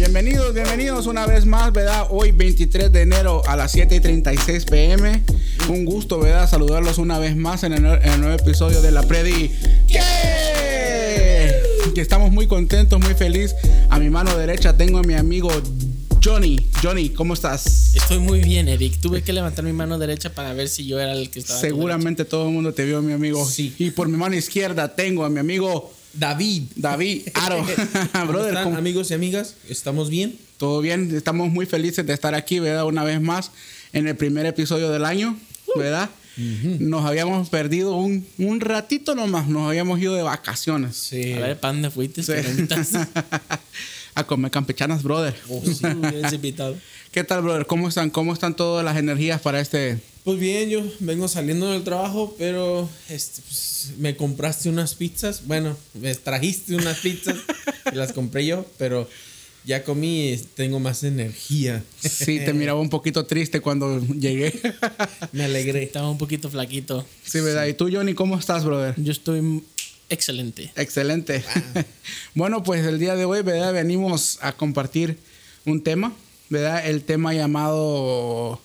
Bienvenidos, bienvenidos una vez más, ¿verdad? Hoy 23 de enero a las 7 y 36 pm. Un gusto, ¿verdad? Saludarlos una vez más en el, en el nuevo episodio de la Predi. Que estamos muy contentos, muy feliz. A mi mano derecha tengo a mi amigo Johnny. Johnny, ¿cómo estás? Estoy muy bien, Eric. Tuve que levantar mi mano derecha para ver si yo era el que estaba. Seguramente todo el mundo te vio, mi amigo. Sí. Y por mi mano izquierda tengo a mi amigo David. David Aro. ¿Cómo Brother, están, ¿cómo- amigos y amigas? ¿Estamos bien? todo bien. Estamos muy felices de estar aquí, ¿verdad? Una vez más en el primer episodio del año, ¿verdad? Nos habíamos perdido un, un ratito nomás. Nos habíamos ido de vacaciones. Sí. A ver, ¿para dónde fuiste? Sí. A comer campechanas, brother. Oh, sí, hubieras invitado. ¿Qué tal, brother? ¿Cómo están? ¿Cómo están todas las energías para este? Pues bien, yo vengo saliendo del trabajo, pero este, pues, me compraste unas pizzas. Bueno, me trajiste unas pizzas y las compré yo, pero ya comí y tengo más energía. Sí, te miraba un poquito triste cuando llegué. Me alegré. Estaba un poquito flaquito. sí, ¿verdad? ¿Y tú, Johnny, cómo estás, brother? Yo estoy excelente. Excelente. bueno, pues el día de hoy, ¿verdad? Venimos a compartir un tema, ¿verdad? El tema llamado...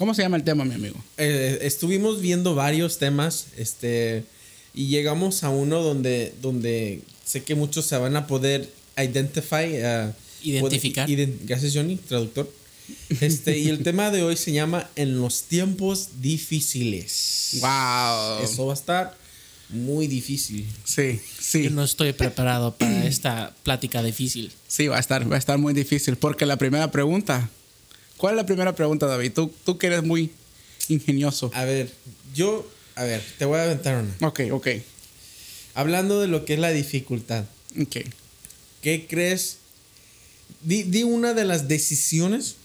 ¿Cómo se llama el tema, mi amigo? Eh, estuvimos viendo varios temas, este, y llegamos a uno donde, donde sé que muchos se van a poder identify, uh, Identificar. poder- ident- gracias, Johnny, traductor. Este, y el tema de hoy se llama En los tiempos difíciles. ¡Wow! Eso va a estar muy difícil. Sí, sí. Yo no estoy preparado para esta plática difícil. Sí, va a estar, va a estar muy difícil. Porque la primera pregunta... ¿Cuál es la primera pregunta, David? Tú, tú que eres muy ingenioso. A ver, yo, a ver, te voy a aventar una. Ok, ok, Hablando de lo que es la dificultad. ok. ¿Qué crees? Di, di una de las decisiones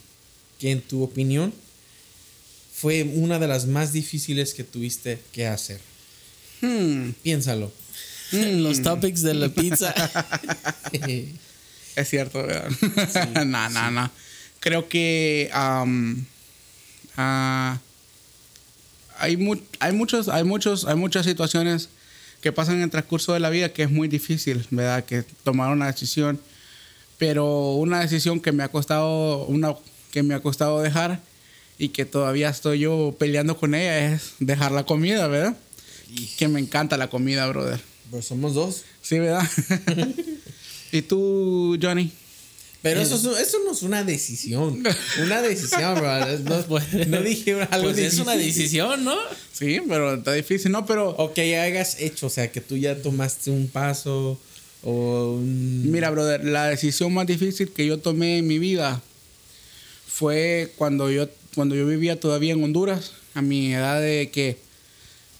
que en tu opinión fue una de las más difíciles que tuviste que hacer. Hmm, Piénsalo. Los topics de la pizza. es cierto, ¿verdad? no, no, no. Creo que am, ah, hay, mu- hay, muchos, hay, muchos, hay muchas situaciones que pasan en el transcurso de la vida que es muy difícil, ¿verdad? Que tomar una decisión. Pero una decisión que me ha costado, una que me ha costado dejar y que todavía estoy yo peleando con ella es dejar la comida, ¿verdad? Que me encanta la comida, brother. Pues somos dos. Sí, ¿verdad? ¿Y tú, Johnny? Pero eso, es- eso no es una decisión. Una decisión, bro. No, Pues- no dije algo Pues es una decisión, ¿no? Sí, pero está difícil, ¿no? Pero O que ya hayas hecho, o sea, que tú ya tomaste un paso o un... mira, brother, la decisión más difícil que yo tomé en mi vida fue cuando yo, cuando yo vivía todavía en Honduras, a mi edad de que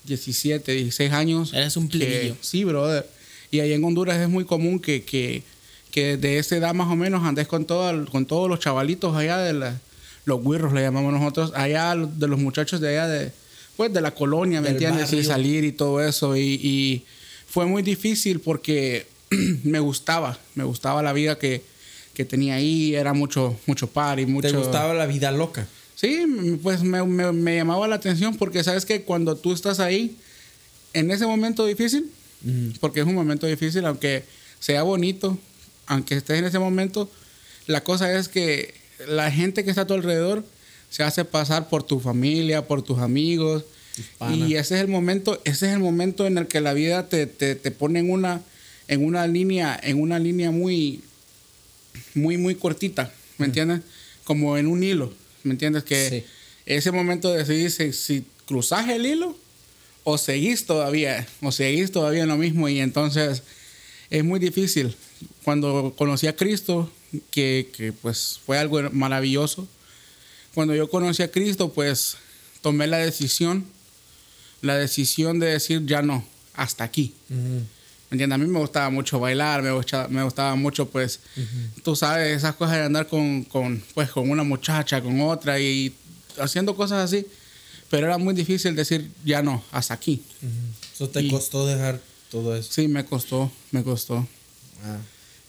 17, 16 años. Eres un que- plebeyo. sí, brother. Y ahí en Honduras es muy común que, que, que de esa edad más o menos andes con, todo, con todos los chavalitos allá de la, los guirros, le llamamos nosotros, allá de los muchachos de allá de, pues, de la colonia, ¿me entiendes? Y salir y todo eso. Y, y fue muy difícil porque me gustaba, me gustaba la vida que, que tenía ahí, era mucho, mucho party, mucho... ¿Te gustaba la vida loca? Sí, pues me, me- me llamaba la atención porque sabes que cuando tú estás ahí, en ese momento difícil, porque es un momento difícil, aunque sea bonito, aunque estés en ese momento, la cosa es que la gente que está a tu alrededor se hace pasar por tu familia, por tus amigos. Y ese es el momento, ese es el momento en el que la vida te, te, te pone en una, en una línea, en una línea muy, muy, muy cortita, ¿me entiendes? Como en un hilo, ¿me entiendes? Que Sí. ese momento de decidir si, si cruzas el hilo o seguís todavía, o seguís todavía en lo mismo y entonces es muy difícil. Cuando conocí a Cristo, que, que, pues fue algo maravilloso, cuando yo conocí a Cristo, pues tomé la decisión, la decisión de decir ya no, hasta aquí. ¿Me entiendes? A mí me gustaba mucho bailar, me gustaba, me gustaba mucho, pues, tú sabes, esas cosas de andar con, con, pues, con una muchacha, con otra y haciendo cosas así. Pero era muy difícil decir, ya no, hasta aquí. Eso te Y- costó dejar todo eso. Sí, me costó, me costó. Ah.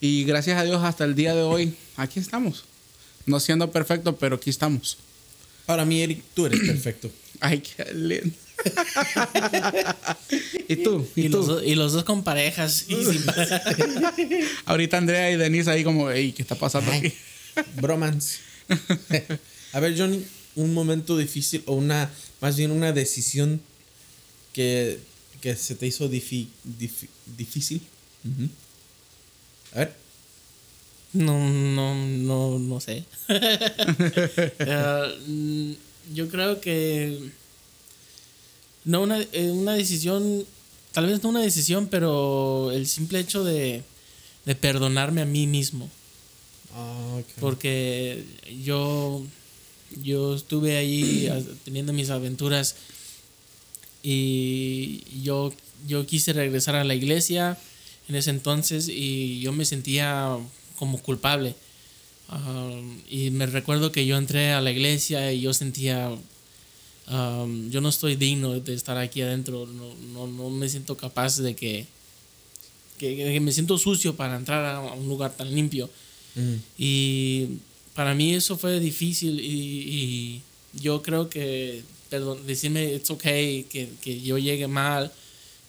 Y gracias a Dios hasta el día de hoy, aquí estamos. No siendo perfecto, pero aquí estamos. Para mí, Eric, tú eres perfecto. Ay, qué lindo. ¿Y tú? ¿Y, Y, tú? los, y los dos con parejas. Y sin pareja. Ahorita Andrea y Denise ahí como, "Ey, ¿qué está pasando Ay. aquí? Bromance. A ver, Johnny, un momento difícil o una, más bien una decisión que, que se te hizo difi- difícil. Ujú. A ver. No, no, no, no sé. Eh, mm, yo creo que no una, eh, una decisión, tal vez no una decisión, pero el simple hecho de, de perdonarme a mí mismo. Ah, ok. Porque yo, yo estuve ahí teniendo mis aventuras y yo, yo quise regresar a la iglesia en ese entonces y yo me sentía como culpable. Um, y me recuerdo que yo entré a la iglesia y yo sentía, um, yo no estoy digno de estar aquí adentro, no, no, no me siento capaz de que, que, que me siento sucio para entrar a un lugar tan limpio. Mm. Y para mí eso fue difícil y, y yo creo que, perdón, decirme it's okay, que, que yo llegue mal,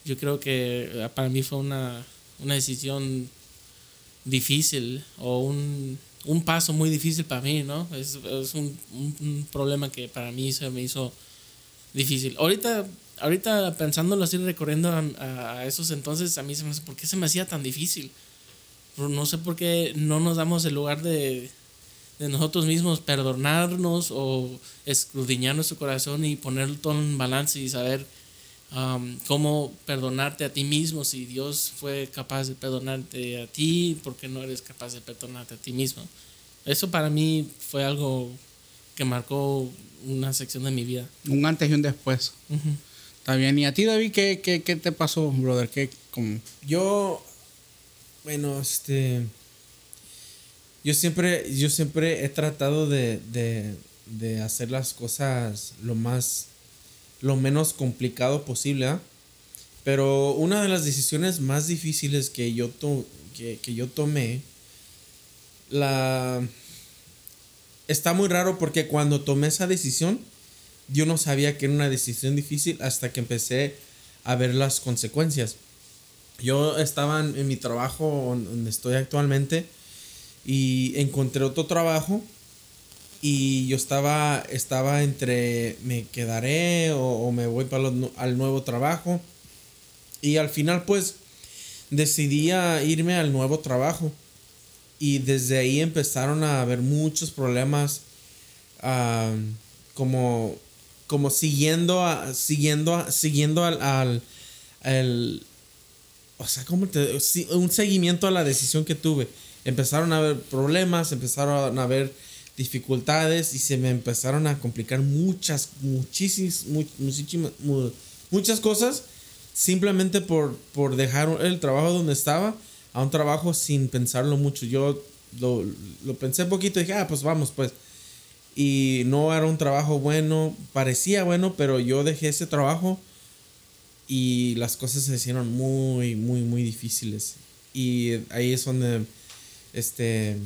yo creo que eh, para mí fue una, una decisión difícil o un, un paso muy difícil para mí, ¿no? Es, es un, un- problema que para mí se me hizo difícil. Ahorita, ahorita pensándolo así, recorriendo a, esos entonces, a mí se me hace, ¿por qué se me hacía tan difícil? No sé por qué no nos damos el lugar de, de nosotros mismos perdonarnos o escudriñar nuestro corazón y poner todo en balance y saber um, cómo perdonarte a ti mismo si Dios fue capaz de perdonarte a ti, ¿por qué no eres capaz de perdonarte a ti mismo? Eso para mí fue algo que marcó una sección de mi vida. Un antes y un después. Está bien. ¿Y a ti, David, qué, qué, qué te pasó, brother? ¿Qué, como... Yo, bueno, este, yo siempre, yo siempre he tratado de, de, de hacer las cosas lo más, lo menos complicado posible, ¿ah? Pero una de las decisiones más difíciles que yo, to- que, que yo tomé, la... Está muy raro porque cuando tomé esa decisión, yo no sabía que era una decisión difícil hasta que empecé a ver las consecuencias. Yo estaba en, en mi trabajo on- donde estoy actualmente y encontré otro trabajo y yo estaba, estaba entre me quedaré o, me voy para nu- al nuevo trabajo. Y al final pues decidí a irme al nuevo trabajo. Y desde ahí empezaron a haber muchos problemas como como siguiendo a, siguiendo a- siguiendo al, al, o sea, ¿cómo te sí, un seguimiento a la decisión que tuve. Empezaron a haber problemas, empezaron a haber dificultades y se me empezaron a complicar muchas, muchísimas, mu- muchísimas, mu- muchas cosas simplemente por, por dejar el trabajo donde estaba a un trabajo sin pensarlo mucho. Yo lo, lo pensé poquito y dije, ah, pues vamos, pues. Y no era un trabajo bueno, parecía bueno, pero yo dejé ese trabajo y las cosas se hicieron muy, muy, muy difíciles. Y ahí es donde este,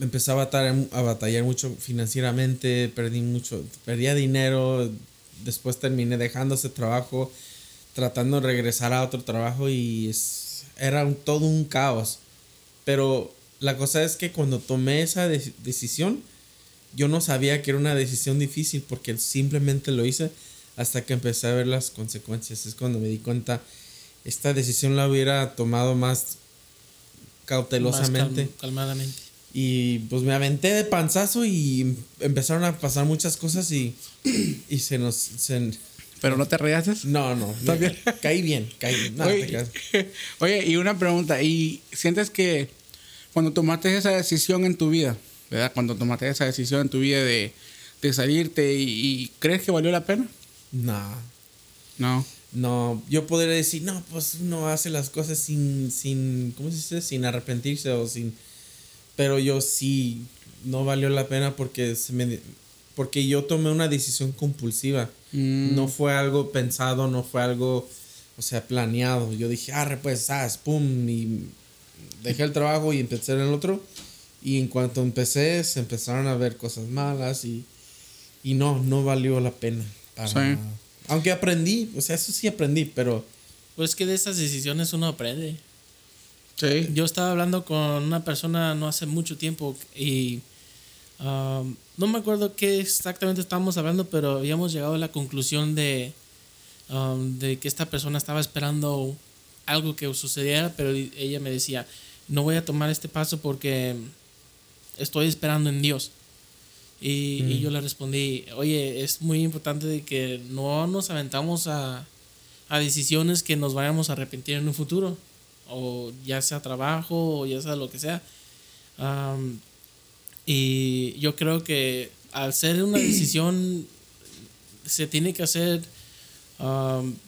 empecé a batallar, a batallar mucho financieramente, perdí mucho, perdía dinero, después terminé dejando ese trabajo, tratando de regresar a otro trabajo y es, era un- todo un caos. Pero la cosa es que cuando tomé esa de- decisión, yo no sabía que era una decisión difícil porque simplemente lo hice hasta que empecé a ver las consecuencias. Es cuando me di cuenta, esta decisión la hubiera tomado más cautelosamente. Más cal- calmadamente. Y pues me aventé de panzazo y empezaron a pasar muchas cosas y, y se nos... se- ¿Pero no te reíaste? no, no, caí bien, caí bien. No, te Oye, creas. oye, y una pregunta. ¿Y sientes que cuando tomaste esa decisión en tu vida, ¿verdad? Cuando tomaste esa decisión en tu vida de, de salirte, y, y crees que valió la pena? no, No. no, yo podría decir, no, pues uno hace las cosas sin, sin, ¿cómo se dice? Sin arrepentirse o sin... Pero yo sí, no valió la pena porque, se me, porque yo tomé una decisión compulsiva. Mm. No fue algo pensado, no fue algo, o sea, planeado. Yo dije, arre, pues, ah, pum, y dejé el trabajo y empecé en el otro. Y en cuanto empecé, se empezaron a ver cosas malas y, y no, no valió la pena. Para Sí. nada. Aunque aprendí, o sea, eso sí aprendí, pero... Pues que de esas decisiones uno aprende. Sí. Yo estaba hablando con una persona no hace mucho tiempo y um, no me acuerdo qué exactamente estábamos hablando, pero habíamos llegado a la conclusión de, um, de que esta persona estaba esperando algo que sucediera, pero ella me decía, no voy a tomar este paso porque estoy esperando en Dios. Y, y Mm. yo le respondí, oye, es muy importante de que no nos aventamos a, a decisiones que nos vayamos a arrepentir en un futuro, o ya sea trabajo, o ya sea lo que sea. Y yo creo que al ser una decisión, se tiene que hacer,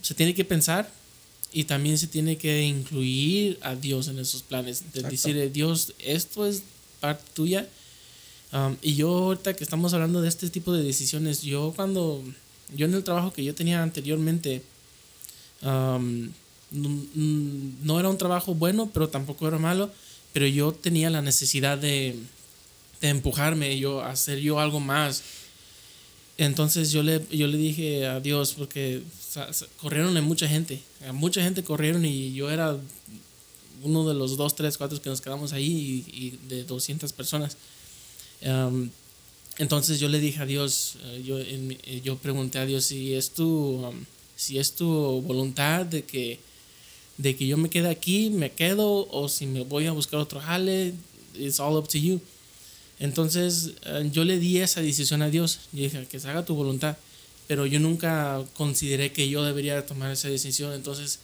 se tiene que pensar y también se tiene que incluir a Dios en esos planes. De decirle, Dios, esto es parte tuya. Um, y yo ahorita que estamos hablando de este tipo de decisiones, yo cuando, yo en el trabajo que yo tenía anteriormente, um, no era un trabajo bueno, pero tampoco era malo, pero yo tenía la necesidad de, de empujarme, yo, a hacer yo algo más. Entonces yo le, yo le dije a Dios, porque corrieron en mucha gente, a mucha gente corrieron y yo era uno de los dos, tres, cuatro que nos quedamos ahí y, de 200 personas. Entonces yo le dije a Dios, eh, yo, eh, yo pregunté a Dios si es tu, si es tu voluntad de que, de que yo me quede aquí, me quedo, o si me voy a buscar otro jale, it's all up to you. Entonces eh, yo le di esa decisión a Dios, y dije que se haga tu voluntad, pero yo nunca consideré que yo debería tomar esa decisión. Entonces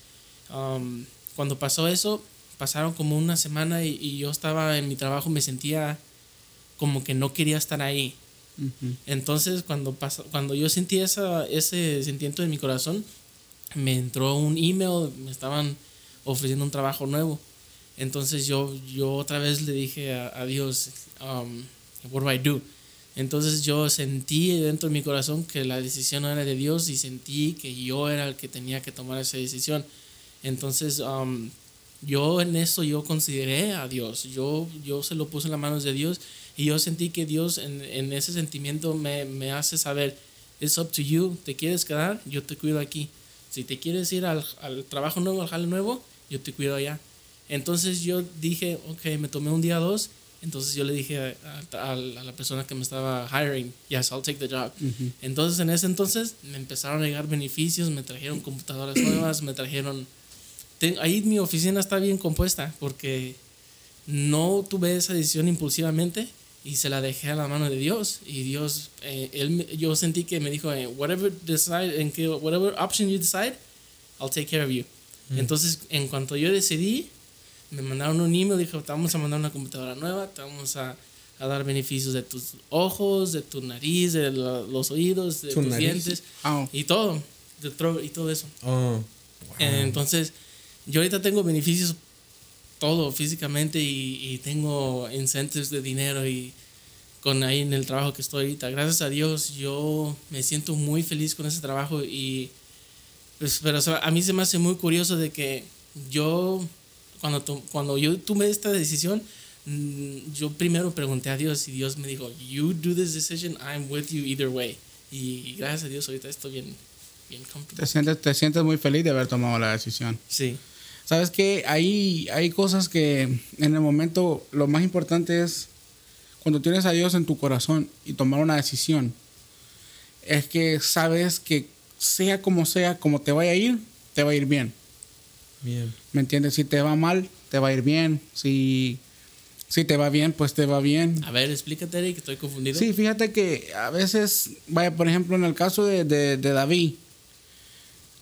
um, cuando pasó eso, pasaron como una semana y, y yo estaba en mi trabajo, me sentía como que no quería estar ahí. Entonces, cuando, pasó, cuando yo sentí esa, ese sentimiento en mi corazón, me entró un email, me estaban ofreciendo un trabajo nuevo. Entonces yo, yo otra vez le dije a, Dios, um, what do I do? Entonces yo sentí dentro de mi corazón que la decisión era de Dios y sentí que yo era el que tenía que tomar esa decisión. Entonces um, yo en eso yo consideré a Dios, yo, yo se lo puse en las manos de Dios y yo sentí que Dios en, en ese sentimiento me, me hace saber, it's up to you, te quieres quedar, yo te cuido aquí. Si te quieres ir al, al trabajo nuevo, al jale nuevo, yo te cuido allá. Entonces yo dije, ok, me tomé un día dos. Entonces yo le dije a, a- a la persona que me estaba hiring, yes, I'll take the job. Ujú. Entonces en ese entonces me empezaron a llegar beneficios, me trajeron computadoras nuevas, me trajeron... Ten- ahí mi oficina está bien compuesta porque no tuve esa decisión impulsivamente y se la dejé a la mano de Dios. Y Dios eh, él yo sentí que me dijo eh, whatever decide en que whatever option you decide I'll take care of you. Entonces en cuanto yo decidí me mandaron un email dijo te vamos a mandar una computadora nueva te vamos a, a dar beneficios de tus ojos de tu nariz de la- los oídos de Tu tus nariz. dientes Ah, y todo de y todo eso Oh, entonces, yo ahorita tengo beneficios todo físicamente y, y tengo incentives de dinero y con ahí en el trabajo que estoy ahorita. Gracias a Dios, yo me siento muy feliz con ese trabajo y pues, pero o sea, a mí se me hace muy curioso de que yo cuando to- cuando yo tomé esta decisión mm, yo primero pregunté a Dios y Dios me dijo, "You do this decision, I'm with you either way." Y gracias a Dios ahorita estoy bien bien comfortable. te, sientes, te sientes muy feliz de haber tomado la decisión. Sí. Sabes que hay, hay cosas que en el momento lo más importante es cuando tienes a Dios en tu corazón y tomar una decisión. Es que sabes que sea como sea, como te vaya a ir, te va a ir bien. bien. ¿Me entiendes? Si te va mal, te va a ir bien. Si, si te va bien, pues te va bien. A ver, explícate, Eric, estoy confundido. Sí, fíjate que a veces, vaya, por ejemplo, en el caso de, de, de David,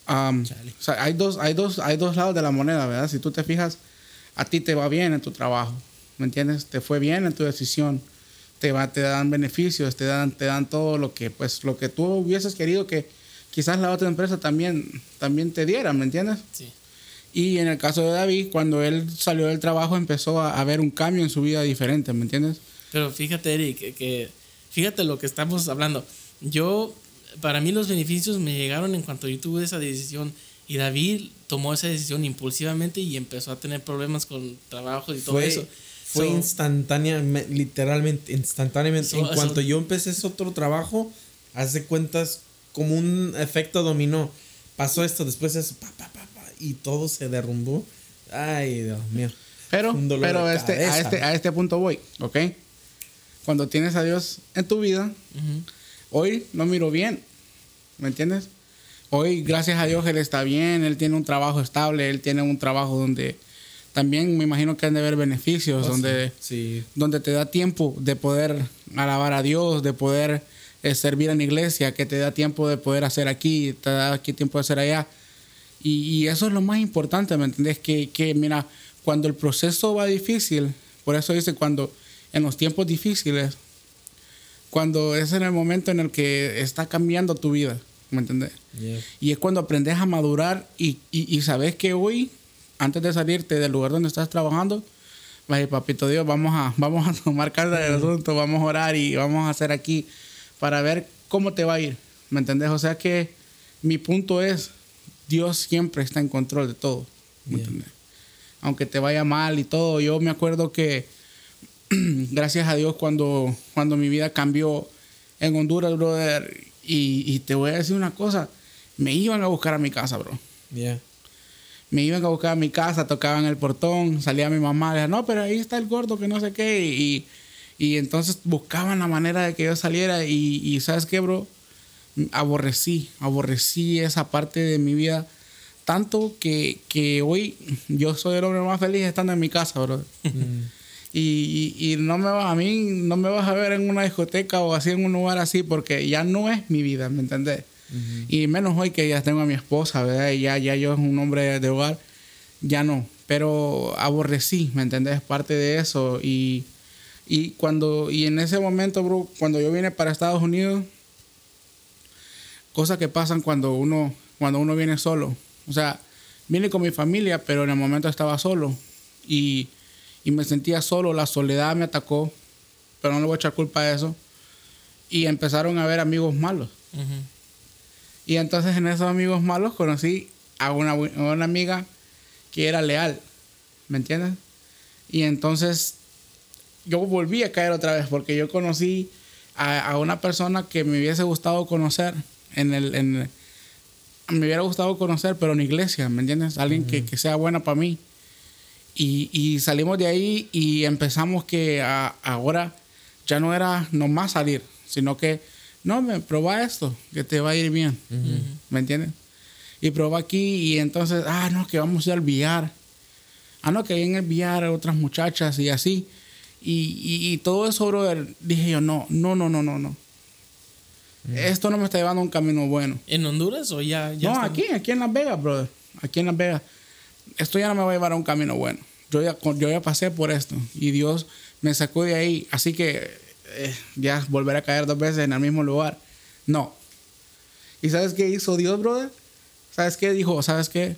Chale. o sea, hay, dos, hay, dos, hay dos lados de la moneda, ¿verdad? Si tú te fijas, a ti te va bien en tu trabajo, ¿me entiendes? Te fue bien en tu decisión, te, va, te dan beneficios, te dan, te dan todo lo que, pues, lo que tú hubieses querido que quizás la otra empresa también, también te diera, ¿me entiendes? Sí. Y en el caso de David, cuando él salió del trabajo, empezó a, a ver un cambio en su vida diferente, ¿me entiendes? Pero fíjate, Eric, que, que- fíjate lo que estamos hablando. Yo, para mí los beneficios me llegaron en cuanto yo tuve esa decisión y David tomó esa decisión impulsivamente y empezó a tener problemas con trabajo y todo Fue, eso. fue So, instantánea, me- literalmente, instantáneamente. So- en so- cuanto yo empecé ese otro trabajo, haz de cuentas, como un efecto dominó. Pasó esto, después eso, pa, pa, pa, pa, y todo se derrumbó. Ay, Dios mío. Pero, pero este, a, este, a este punto voy, ¿ok? Cuando tienes a Dios en tu vida. Hoy no miro bien, ¿me entiendes? Hoy, gracias a Dios, Él está bien, Él tiene un trabajo estable, Él tiene un trabajo donde también me imagino que han de haber beneficios, Oh, donde, Sí. donde te da tiempo de poder alabar a Dios, de poder eh, servir en la iglesia, que te da tiempo de poder hacer aquí, te da aquí tiempo de hacer allá. Y, y eso es lo más importante, ¿me entendés? Que, que, mira, cuando el proceso va difícil, por eso dice, cuando en los tiempos difíciles, cuando es en el momento en el que está cambiando tu vida, ¿me entendés? Yeah. Y es cuando aprendes a madurar y, y, y sabes que hoy, antes de salirte del lugar donde estás trabajando, vaya, papito Dios, vamos a, vamos a tomar carta del asunto, vamos a orar y vamos a hacer aquí para ver cómo te va a ir. ¿Me entendés? O sea que mi punto es, Dios siempre está en control de todo. ¿Me Yeah. entendés? Aunque te vaya mal y todo, yo me acuerdo que gracias a Dios cuando, cuando mi vida cambió en Honduras, brother, y, y te voy a decir una cosa, me iban a buscar a mi casa, bro. Yeah. Me iban a buscar a mi casa, tocaban el portón, salía mi mamá, decía, no, pero ahí está el gordo, que no sé qué, y, y entonces buscaban la manera de que yo saliera, y, y ¿sabes qué, bro? Aborrecí, aborrecí esa parte de mi vida, tanto que, que hoy yo soy el hombre más feliz estando en mi casa, bro. Y, y, y no me vas, a mí no me vas a ver en una discoteca o así en un lugar así porque ya no es mi vida, ¿me entendés? Y menos hoy que ya tengo a mi esposa, ¿verdad? Y ya, ya yo es un hombre de hogar, ya no. Pero aborrecí, ¿me entendés? Parte de eso. Y, y cuando, y en ese momento, bro, cuando yo vine para Estados Unidos, cosas que pasan cuando uno, cuando uno viene solo. O sea, vine con mi familia, pero en el momento estaba solo. Y, y me sentía solo, la soledad me atacó, pero no le voy a echar culpa a eso. Y empezaron a haber amigos malos. Y entonces en esos amigos malos conocí a una, a una amiga que era leal, ¿me entiendes? Y entonces yo volví a caer otra vez porque yo conocí a, a una persona que me hubiese gustado conocer en el... En, me hubiera gustado conocer, pero en iglesia, ¿me entiendes? Alguien que, que sea buena para mí. Y, y salimos de ahí y empezamos que a- ahora ya no era nomás salir, sino que, no, me proba esto, que te va a ir bien. ¿Me entiendes? Y probá aquí y entonces, ah, no, que vamos a ir al billar. Ah, no, que hay en el billar otras muchachas y así. Y, y, y todo eso, brother, dije yo, no, no, no, no, no, no. Esto no me está llevando a un camino bueno. ¿En Honduras o ya? ya No, aquí, aquí en Las Vegas, brother. Aquí en Las Vegas. Esto ya no me va a llevar a un camino bueno. Yo ya, yo ya pasé por esto y Dios me sacó de ahí. Así que eh, ya volver a caer dos veces en el mismo lugar. No. ¿Y sabes qué hizo Dios, brother? ¿Sabes qué dijo? ¿Sabes qué?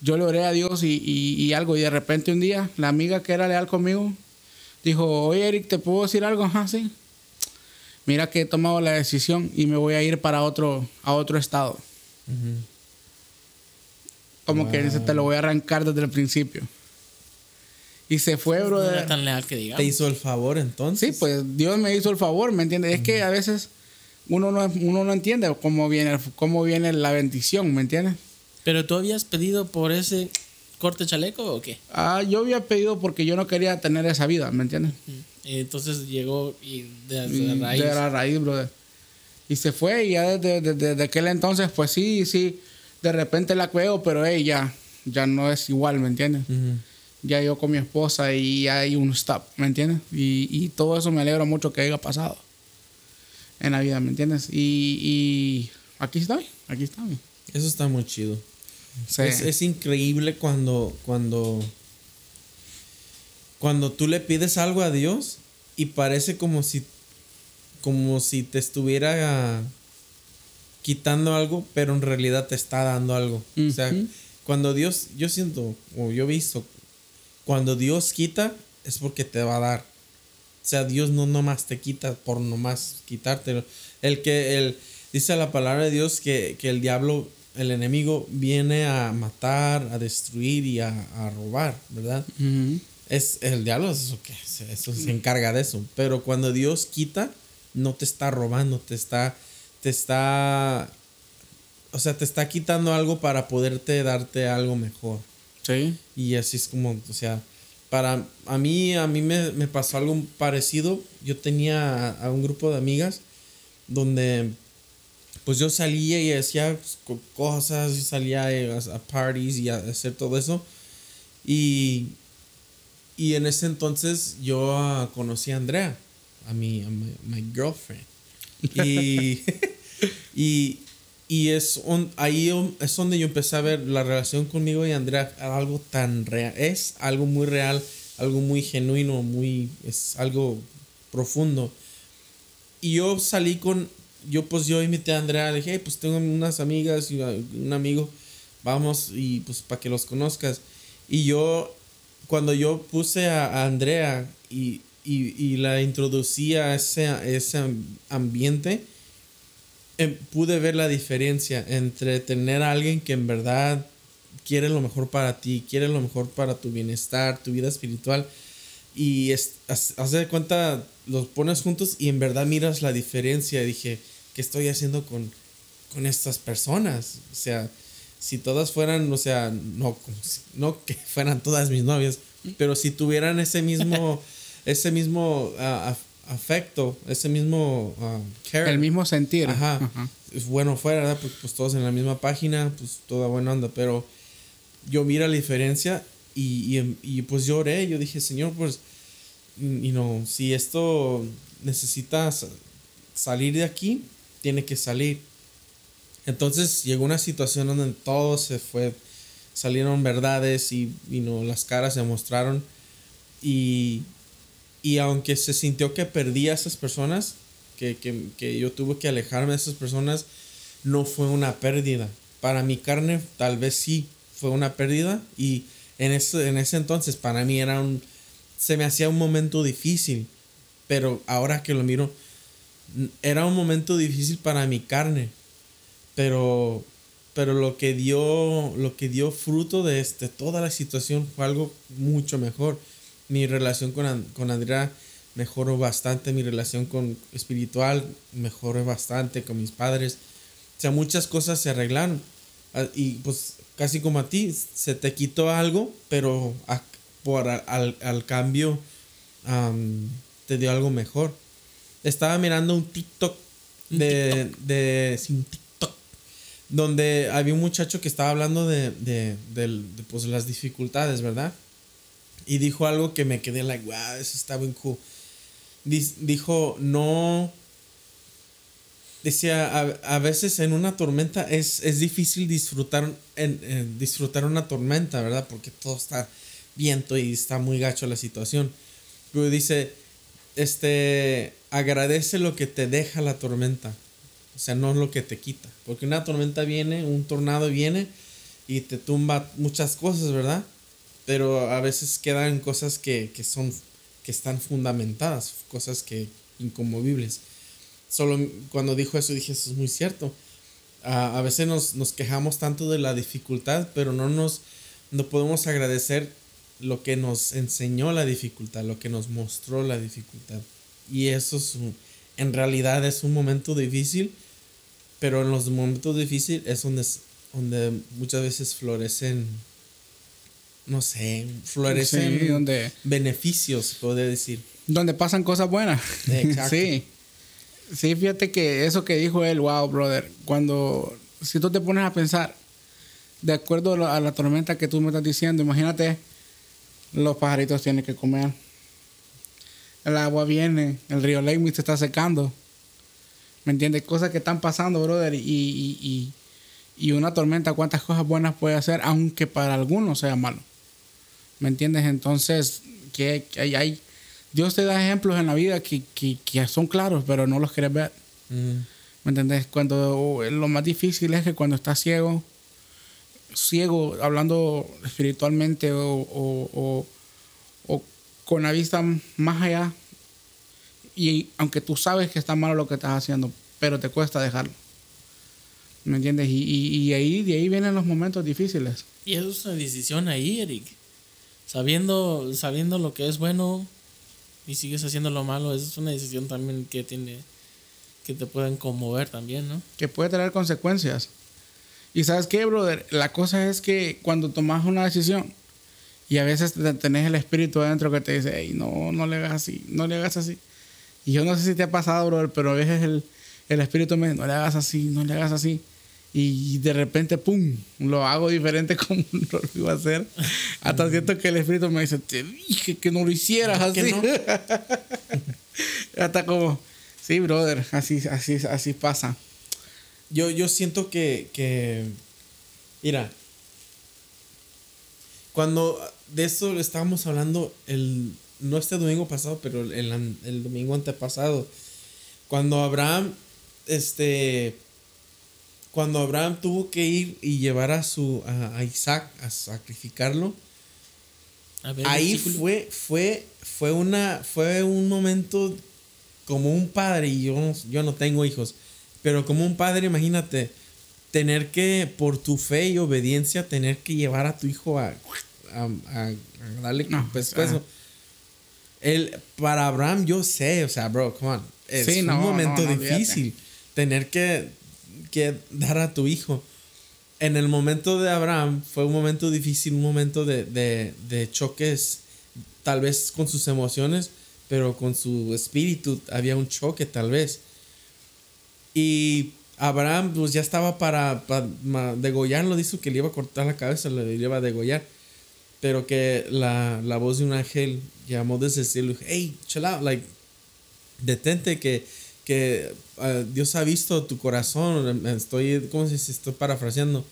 Yo le oré a Dios y, y- algo. Y de repente un día, la amiga que era leal conmigo dijo: Oye, Eric, ¿te puedo decir algo? Ajá. Mira que he tomado la decisión y me voy a ir para otro, a otro estado. Como que dice, te lo voy a arrancar desde el principio. Y se fue, No era tan leal que digamos. ¿Te hizo el favor entonces? Sí, pues Dios me hizo el favor, ¿me entiendes? Es que a veces uno no, uno no entiende cómo viene, cómo viene la bendición, ¿me entiendes? ¿Pero tú habías pedido por ese corte chaleco o qué? Ah, yo había pedido porque yo no quería tener esa vida, ¿me entiendes? Entonces llegó y de, Y de raíz. De la raíz, brother. Y se fue y ya desde, desde- desde aquel entonces, pues sí, sí, de repente la cuego, pero ella ya, ya no es igual, ¿me entiendes? Ya yo con mi esposa y hay un stop, ¿me entiendes? Y, y todo eso me alegra mucho que haya pasado en la vida, ¿me entiendes? Y, y aquí estoy, aquí estoy. Eso está muy chido. Sí. Es, es increíble cuando, cuando, cuando tú le pides algo a Dios y parece como si, como si te estuviera quitando algo, pero en realidad te está dando algo. O sea, cuando Dios, yo siento, o yo he visto, cuando Dios quita es porque te va a dar. O sea, Dios no nomás te quita por nomás quitártelo. El que, el, dice la palabra de Dios que, que el diablo, el enemigo, viene a matar, a destruir y a, a robar, ¿verdad? Ujú. Es el diablo, es eso que eso se encarga de eso. Pero cuando Dios quita, no te está robando, te está, te está o sea, te está quitando algo para poderte darte algo mejor. Sí. Y así es como, o sea, para a mí, a mí me, me pasó algo parecido. Yo tenía a, a un grupo de amigas donde pues yo salía y hacía pues, co- cosas, y salía a, a parties y a hacer todo eso. Y, y en ese entonces yo conocí a Andrea, a mi, a mi, my girlfriend. Y, y, y es on- ahí es donde yo empecé a ver la relación conmigo y Andrea algo tan real. Es algo muy real, algo muy genuino, muy, es algo profundo. Y yo salí con, yo pues yo invité a Andrea, le dije, "Hey, pues tengo unas amigas y un amigo, vamos y pues para que los conozcas. Y yo, cuando yo puse a Andrea y, y, y la introducí a ese, a ese am- ambiente, em, pude ver la diferencia entre tener a alguien que en verdad quiere lo mejor para ti, quiere lo mejor para tu bienestar, tu vida espiritual. Y es, de cuenta, los pones juntos y en verdad miras la diferencia. Y dije, ¿qué estoy haciendo con, con estas personas? O sea, si todas fueran, o sea, no, no que fueran todas mis novias, pero si tuvieran ese mismo, ese mismo af- afecto, ese mismo ah, care. El mismo sentir. Ajá. Ajá. Es bueno fuera, ¿verdad? Porque pues todos en la misma página, pues toda buena onda, pero yo mira la diferencia y, y, y, pues lloré, yo dije, Señor, pues, y no, si esto necesita sa- salir de aquí, tiene que salir. Entonces llegó una situación donde todo se fue, salieron verdades y, y no, las caras se mostraron y, y aunque se sintió que perdí a esas personas, que, que, que yo tuve que alejarme de esas personas, no fue una pérdida. Para mi carne tal vez sí fue una pérdida y en ese, en ese entonces para mí era un, se me hacía un momento difícil, pero ahora que lo miro, era un momento difícil para mi carne, pero, pero lo que dio, lo que dio fruto de este, toda la situación fue algo mucho mejor. Mi relación con, con Andrea mejoró bastante, mi relación con espiritual mejoró bastante con mis padres. O sea, muchas cosas se arreglaron. Ah, Y pues casi como a ti, se te quitó algo, pero a- por al, al cambio am, te dio algo mejor. Estaba mirando un TikTok de, de sin TikTok donde había un muchacho que estaba hablando de, de, del- de, pues, las dificultades, ¿verdad? Y dijo algo que me quedé like, wow, eso está bien cool. Dijo, no. Decía, a, a veces en una tormenta es, es difícil disfrutar, en disfrutar una tormenta, ¿verdad? Porque todo está viento y está muy gacho la situación. Pero dice, este, agradece lo que te deja la tormenta. O sea, no lo que te quita. Porque una tormenta viene, un tornado viene y te tumba muchas cosas, ¿verdad? Pero a veces quedan cosas que, que son, que están fundamentadas, cosas que inconmovibles. Solo cuando dijo eso dije, eso es muy cierto. Ah, a veces nos, nos quejamos tanto de la dificultad, pero no nos no podemos agradecer lo que nos enseñó la dificultad, lo que nos mostró la dificultad. Y eso es un- en realidad es un momento difícil, pero en los momentos difíciles es donde, donde muchas veces florecen, no sé, florecen Sí, donde, beneficios, podría decir. donde pasan cosas buenas. Exacto. sí. Sí, fíjate que eso que dijo él, wow, brother. Cuando, si tú te pones a pensar, de acuerdo a la, a la tormenta que tú me estás diciendo, imagínate, los pajaritos tienen que comer. El agua viene, el río Lake se está secando. ¿Me entiendes? Cosas que están pasando, brother. Y, y, y, y una tormenta, cuántas cosas buenas puede hacer, aunque para algunos sea malo. ¿Me entiendes? Entonces, que, hay, hay- Dios te da ejemplos en la vida que, que, que son claros, pero no los quieres ver. Mm. ¿Me entendés? Cuando lo más difícil es que cuando estás ciego, ciego, hablando espiritualmente o, o- o- o con la vista más allá, y aunque tú sabes que está malo lo que estás haciendo, pero te cuesta dejarlo. ¿Me entiendes? Y, y, y ahí, de ahí vienen los momentos difíciles. Y eso es una decisión ahí, Eric. Sabiendo, sabiendo lo que es bueno y sigues haciendo lo malo, es una decisión también que tiene que te pueden conmover también, ¿no? Que puede traer consecuencias. Y sabes qué, brother, la cosa es que cuando tomas una decisión y a veces tenés el espíritu adentro que te dice, no, no le hagas así, no le hagas así. Y yo no sé si te ha pasado, brother, pero a veces el, el espíritu me dice, no le hagas así, no le hagas así. Y de repente, ¡pum!, lo hago diferente como lo iba a hacer. Hasta siento que el espíritu me dice, te dije que no lo hicieras así. No? Hasta como, sí, brother, así, así, así pasa. Yo, yo siento que, que, mira, cuando de eso estábamos hablando el, no este domingo pasado, pero el, el domingo antepasado, cuando Abraham, este, cuando Abraham tuvo que ir y llevar a su a, Isaac a sacrificarlo, ahí fue fue fue una fue un momento como un padre y yo yo no tengo hijos, pero como un padre, imagínate, tener que, por tu fe y obediencia, tener que llevar a tu hijo a, a, darle no, pescuezo. El, para Abraham, yo sé, o sea, bro, come on. Es un momento difícil tener que, que dar a tu hijo. En el momento de Abraham fue un momento difícil, un momento de, de, de choques, tal vez con sus emociones, pero con su espíritu había un choque, tal vez. Y Abraham pues ya estaba para, degollarlo, dijo que le iba a cortar la cabeza, le iba a degollar. Pero que la, voz de un ángel llamó desde el cielo hey, chill out, like, detente que, que ah, Dios ha visto tu corazón. Estoy, ¿cómo se dice? Estoy parafraseando.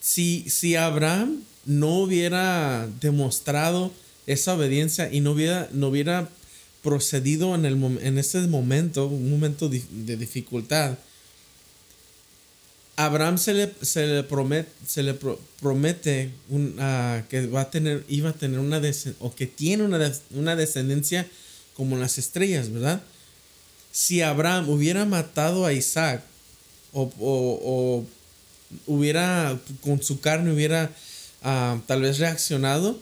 Si, si Abraham no hubiera demostrado esa obediencia y no hubiera, no hubiera procedido en, el, en ese momento, un momento de, dificultad, Abraham se le, se le promete, se le promete que va a tener, iba a tener una o que tiene una, una descendencia como las estrellas, ¿verdad? Si Abraham hubiera matado a Isaac o, o, hubiera con su carne hubiera ah, tal vez reaccionado,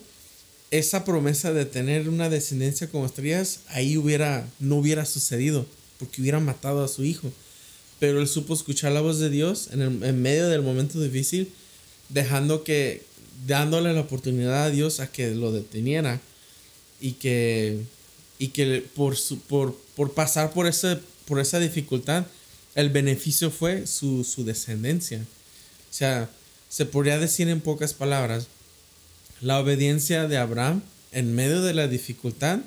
esa promesa de tener una descendencia como estrellas, ahí hubiera, no hubiera sucedido, porque hubiera matado a su hijo. Pero él supo escuchar la voz de Dios en, en medio del momento difícil, dejando que, dándole la oportunidad a Dios a que lo deteniera y que, y que por, su, por, por pasar por, ese, por esa dificultad, el beneficio fue su, su descendencia. O sea, se podría decir en pocas palabras, la obediencia de Abraham en medio de la dificultad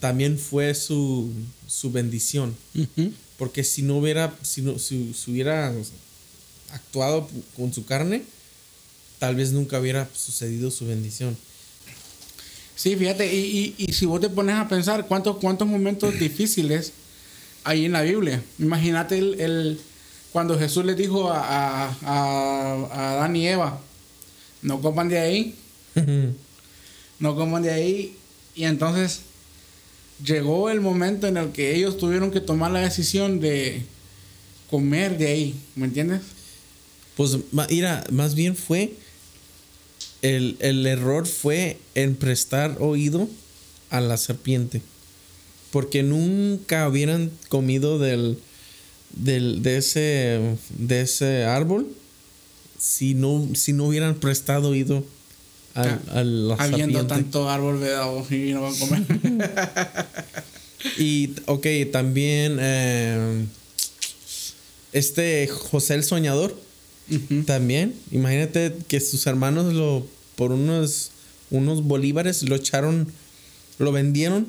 también fue su, bendición. Porque si no hubiera, si, no, si, hubiera actuado con su carne, tal vez nunca hubiera sucedido su bendición. Sí, fíjate, y, si vos te pones a pensar cuántos, cuántos momentos difíciles hay en la Biblia. Imagínate el, cuando Jesús le dijo a, a, a Adán y Eva, no coman de ahí. no coman de ahí. Y entonces llegó el momento en el que ellos tuvieron que tomar la decisión de comer de ahí. ¿Me entiendes? Pues mira, más bien fue. El, error fue en prestar oído a la serpiente. Porque nunca hubieran comido del, del, de, ese, de ese árbol si no, si no hubieran prestado oído a, a la Habiendo tanto árbol vedado y no van a comer. y, ok, también eh, este José el Soñador. También, imagínate que sus hermanos lo por unos, unos bolívares lo echaron, lo vendieron.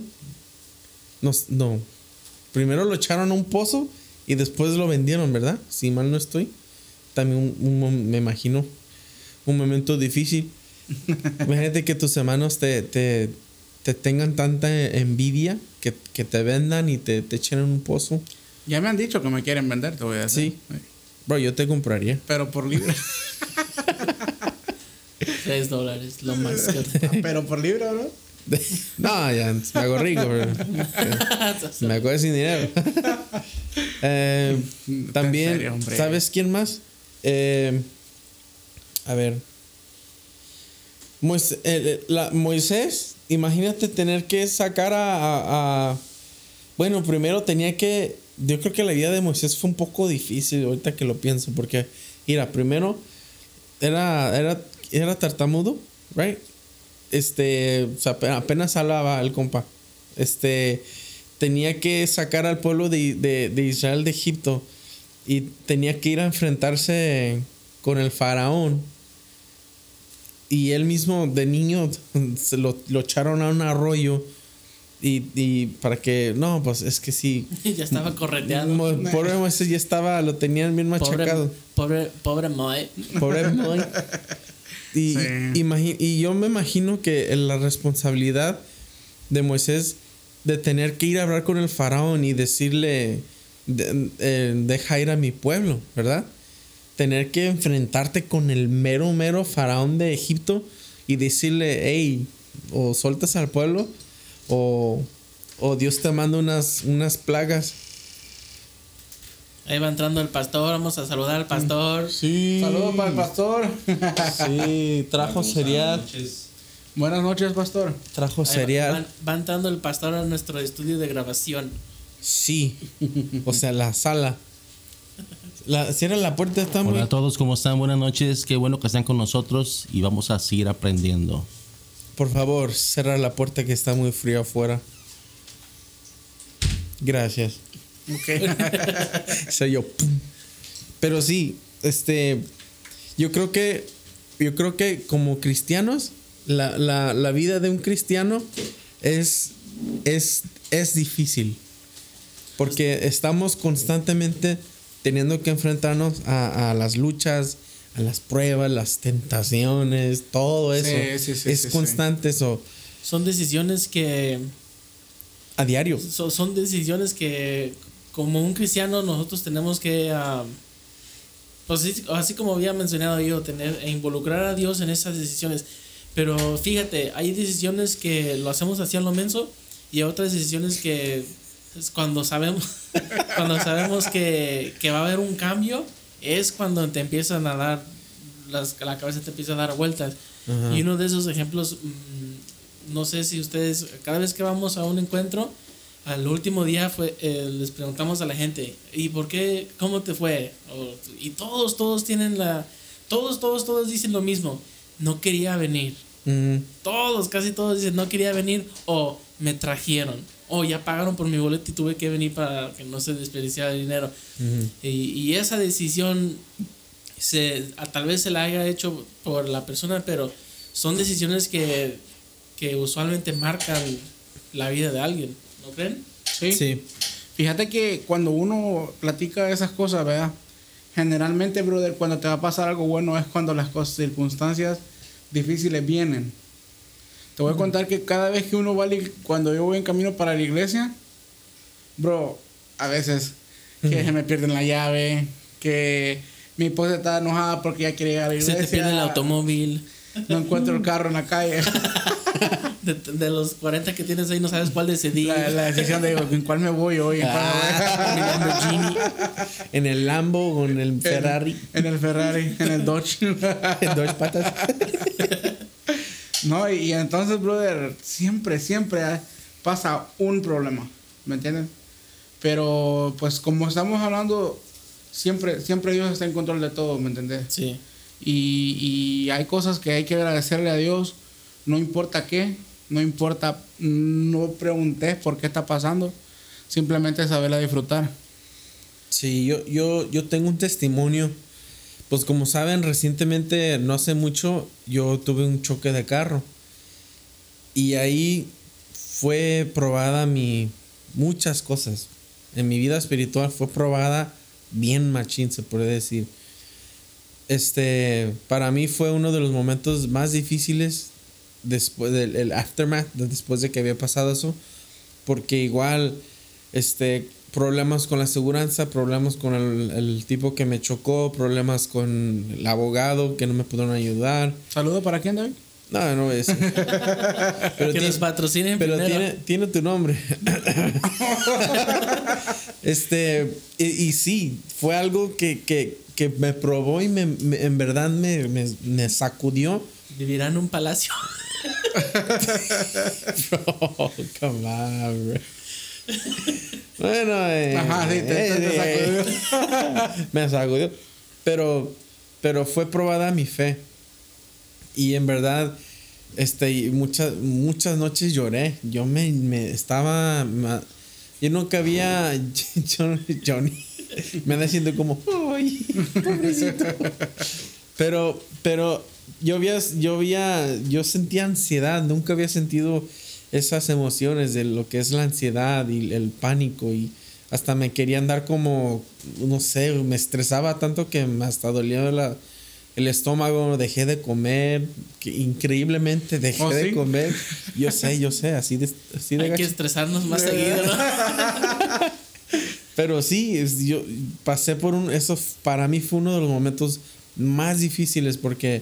No, no, primero lo echaron a un pozo y después lo vendieron, ¿verdad? Si mal no estoy también un, me imagino un momento difícil. Imagínate que tus hermanos te, te, te tengan tanta envidia que, que, te vendan y te, te echen en un pozo. Ya me han dicho que me quieren vender, te voy a decir. Sí. Bro, yo te compraría. Pero por libre. Tres dólares, lo más que... Pero por libre, bro. no, ya me hago rico, bro. me hago sin dinero. Eh, también, ¿sabes quién más? Eh, a ver. Eh, la, Moisés, imagínate tener que sacar a, Bueno, primero tenía que yo creo que la vida de Moisés fue un poco difícil ahorita que lo pienso, porque, mira, primero era, era, era tartamudo, right? Este, apenas hablaba el compa. Este, tenía que sacar al pueblo de, de- de Israel de Egipto y tenía que ir a enfrentarse con el faraón. Y él mismo de niño se lo, lo echaron a un arroyo y, y para que, no, pues es que sí. ya estaba correteado. Pobre Moisés ya estaba, lo tenían bien machacado. pobre, pobre Moe. Pobre Moy. Y, Sí. y yo me imagino que la responsabilidad de Moisés de tener que ir a hablar con el faraón y decirle, de- eh, deja ir a mi pueblo, ¿verdad? Tener que enfrentarte con el mero, mero faraón de Egipto y decirle, hey, o sueltas al pueblo o, o Dios te manda unas, unas plagas. Ahí va entrando el pastor. Vamos a saludar al pastor. Sí. Saludos para el pastor. Sí, trajo cereal. Buenas noches, pastor. Trajo va- cereal. Va, va entrando el pastor a nuestro estudio de grabación. Sí. O sea, la sala. La, cierra la puerta, está muy. Hola a todos, ¿cómo están? Buenas noches, qué bueno que están con nosotros y vamos a seguir aprendiendo. Por favor, cierra la puerta que está muy frío afuera. Gracias. Soy yo. Pero sí, este. Yo creo que. Yo creo que como cristianos, la, la- la vida de un cristiano es. es. es difícil. Porque estamos constantemente teniendo que enfrentarnos a, a las luchas, a las pruebas, las tentaciones, todo eso. sí, sí, es sí, sí. constante eso. Son decisiones que. A diario. so- son decisiones que, como un cristiano, nosotros tenemos que. pues así, así como había mencionado yo, tener e involucrar a Dios en esas decisiones. Pero fíjate, hay decisiones que lo hacemos así a lo menso y hay otras decisiones que es cuando sabemos cuando sabemos que, que va a haber un cambio es cuando te empiezan a dar las, la cabeza te empieza a dar vueltas. Y uno de esos ejemplos, mm, no sé si ustedes, cada vez que vamos a un encuentro, al último día fue, eh, les preguntamos a la gente, ¿y por qué? ¿Cómo te fue? O- y todos, todos tienen la, todos, todos, todos dicen lo mismo, no quería venir. Todos, casi todos dicen, no quería venir o me trajeron. O ya pagaron por mi boleto y tuve que venir para que no se desperdiciara el dinero. ujú. Y, y esa decisión se, a- tal vez se la haya hecho por la persona, pero son decisiones que, que usualmente marcan la vida de alguien, ¿no creen? Sí. Sí. Fíjate que cuando uno platica esas cosas, ¿verdad? Generalmente, brother, cuando te va a pasar algo bueno es cuando las cosas, circunstancias difíciles vienen. Te voy a contar que cada vez que uno va, cuando yo voy en camino para la iglesia, bro, a veces que se me pierden la llave, que mi esposa está enojada porque ya quiere llegar a la Se iglesia. te pierde el automóvil. No encuentro el carro en la calle. De, de los 40 que tienes ahí no sabes cuál decidir. La, la decisión de en cuál me voy hoy. en cuál me voy. Ah, en el. En Lambo o en el Ferrari. En el Ferrari, en el Dodge. En dos patas. no, y, entonces, brother, siempre, siempre pasa un problema. ¿Me entiendes? Pero, pues, como estamos hablando, siempre, siempre Dios está en control de todo, ¿me entiendes? Sí. Y, y hay cosas que hay que agradecerle a Dios, no importa qué, no importa, no preguntes por qué está pasando, simplemente saberla disfrutar. Sí, yo, yo, yo tengo un testimonio. Pues como saben, recientemente, no hace mucho, yo tuve un choque de carro. Y ahí fue probada mi muchas cosas. En mi vida espiritual fue probada bien machín, se puede decir. Este, para mí fue uno de los momentos más difíciles después del el aftermath, de- después de que había pasado eso, porque igual, este, problemas con la aseguranza, problemas con el, el tipo que me chocó, problemas con el abogado que no me pudieron ayudar. Saludos para quién, David. No, no es. Pero que tiene- nos patrocinen pero tiene, tiene tu nombre. este, y, y sí, fue algo que, que, que me probó y me, me- en verdad me, me, me sacudió. Vivirá en un palacio. Bro, come on, bro. Bueno, eh, Ajá, sí, te- te- te eh, me sacudió. Pero, pero fue probada mi fe. Y en verdad, este, muchas, muchas noches lloré. Yo me, me estaba. yo nunca había. Johnny, me anda como. ¡Ay, pobrecito! Pero, pero yo había, yo había, yo sentía ansiedad, nunca había sentido esas emociones de lo que es la ansiedad y el pánico y hasta me quería andar como, no sé, me estresaba tanto que me hasta dolía la- el estómago, dejé de comer, que increíblemente dejé ¿Oh, de comer. Yo sé, yo sé, así de, así de Hay que estresarnos más seguido, ¿no? Pero sí, es- yo pasé por un. Eso para mí fue uno de los momentos más difíciles porque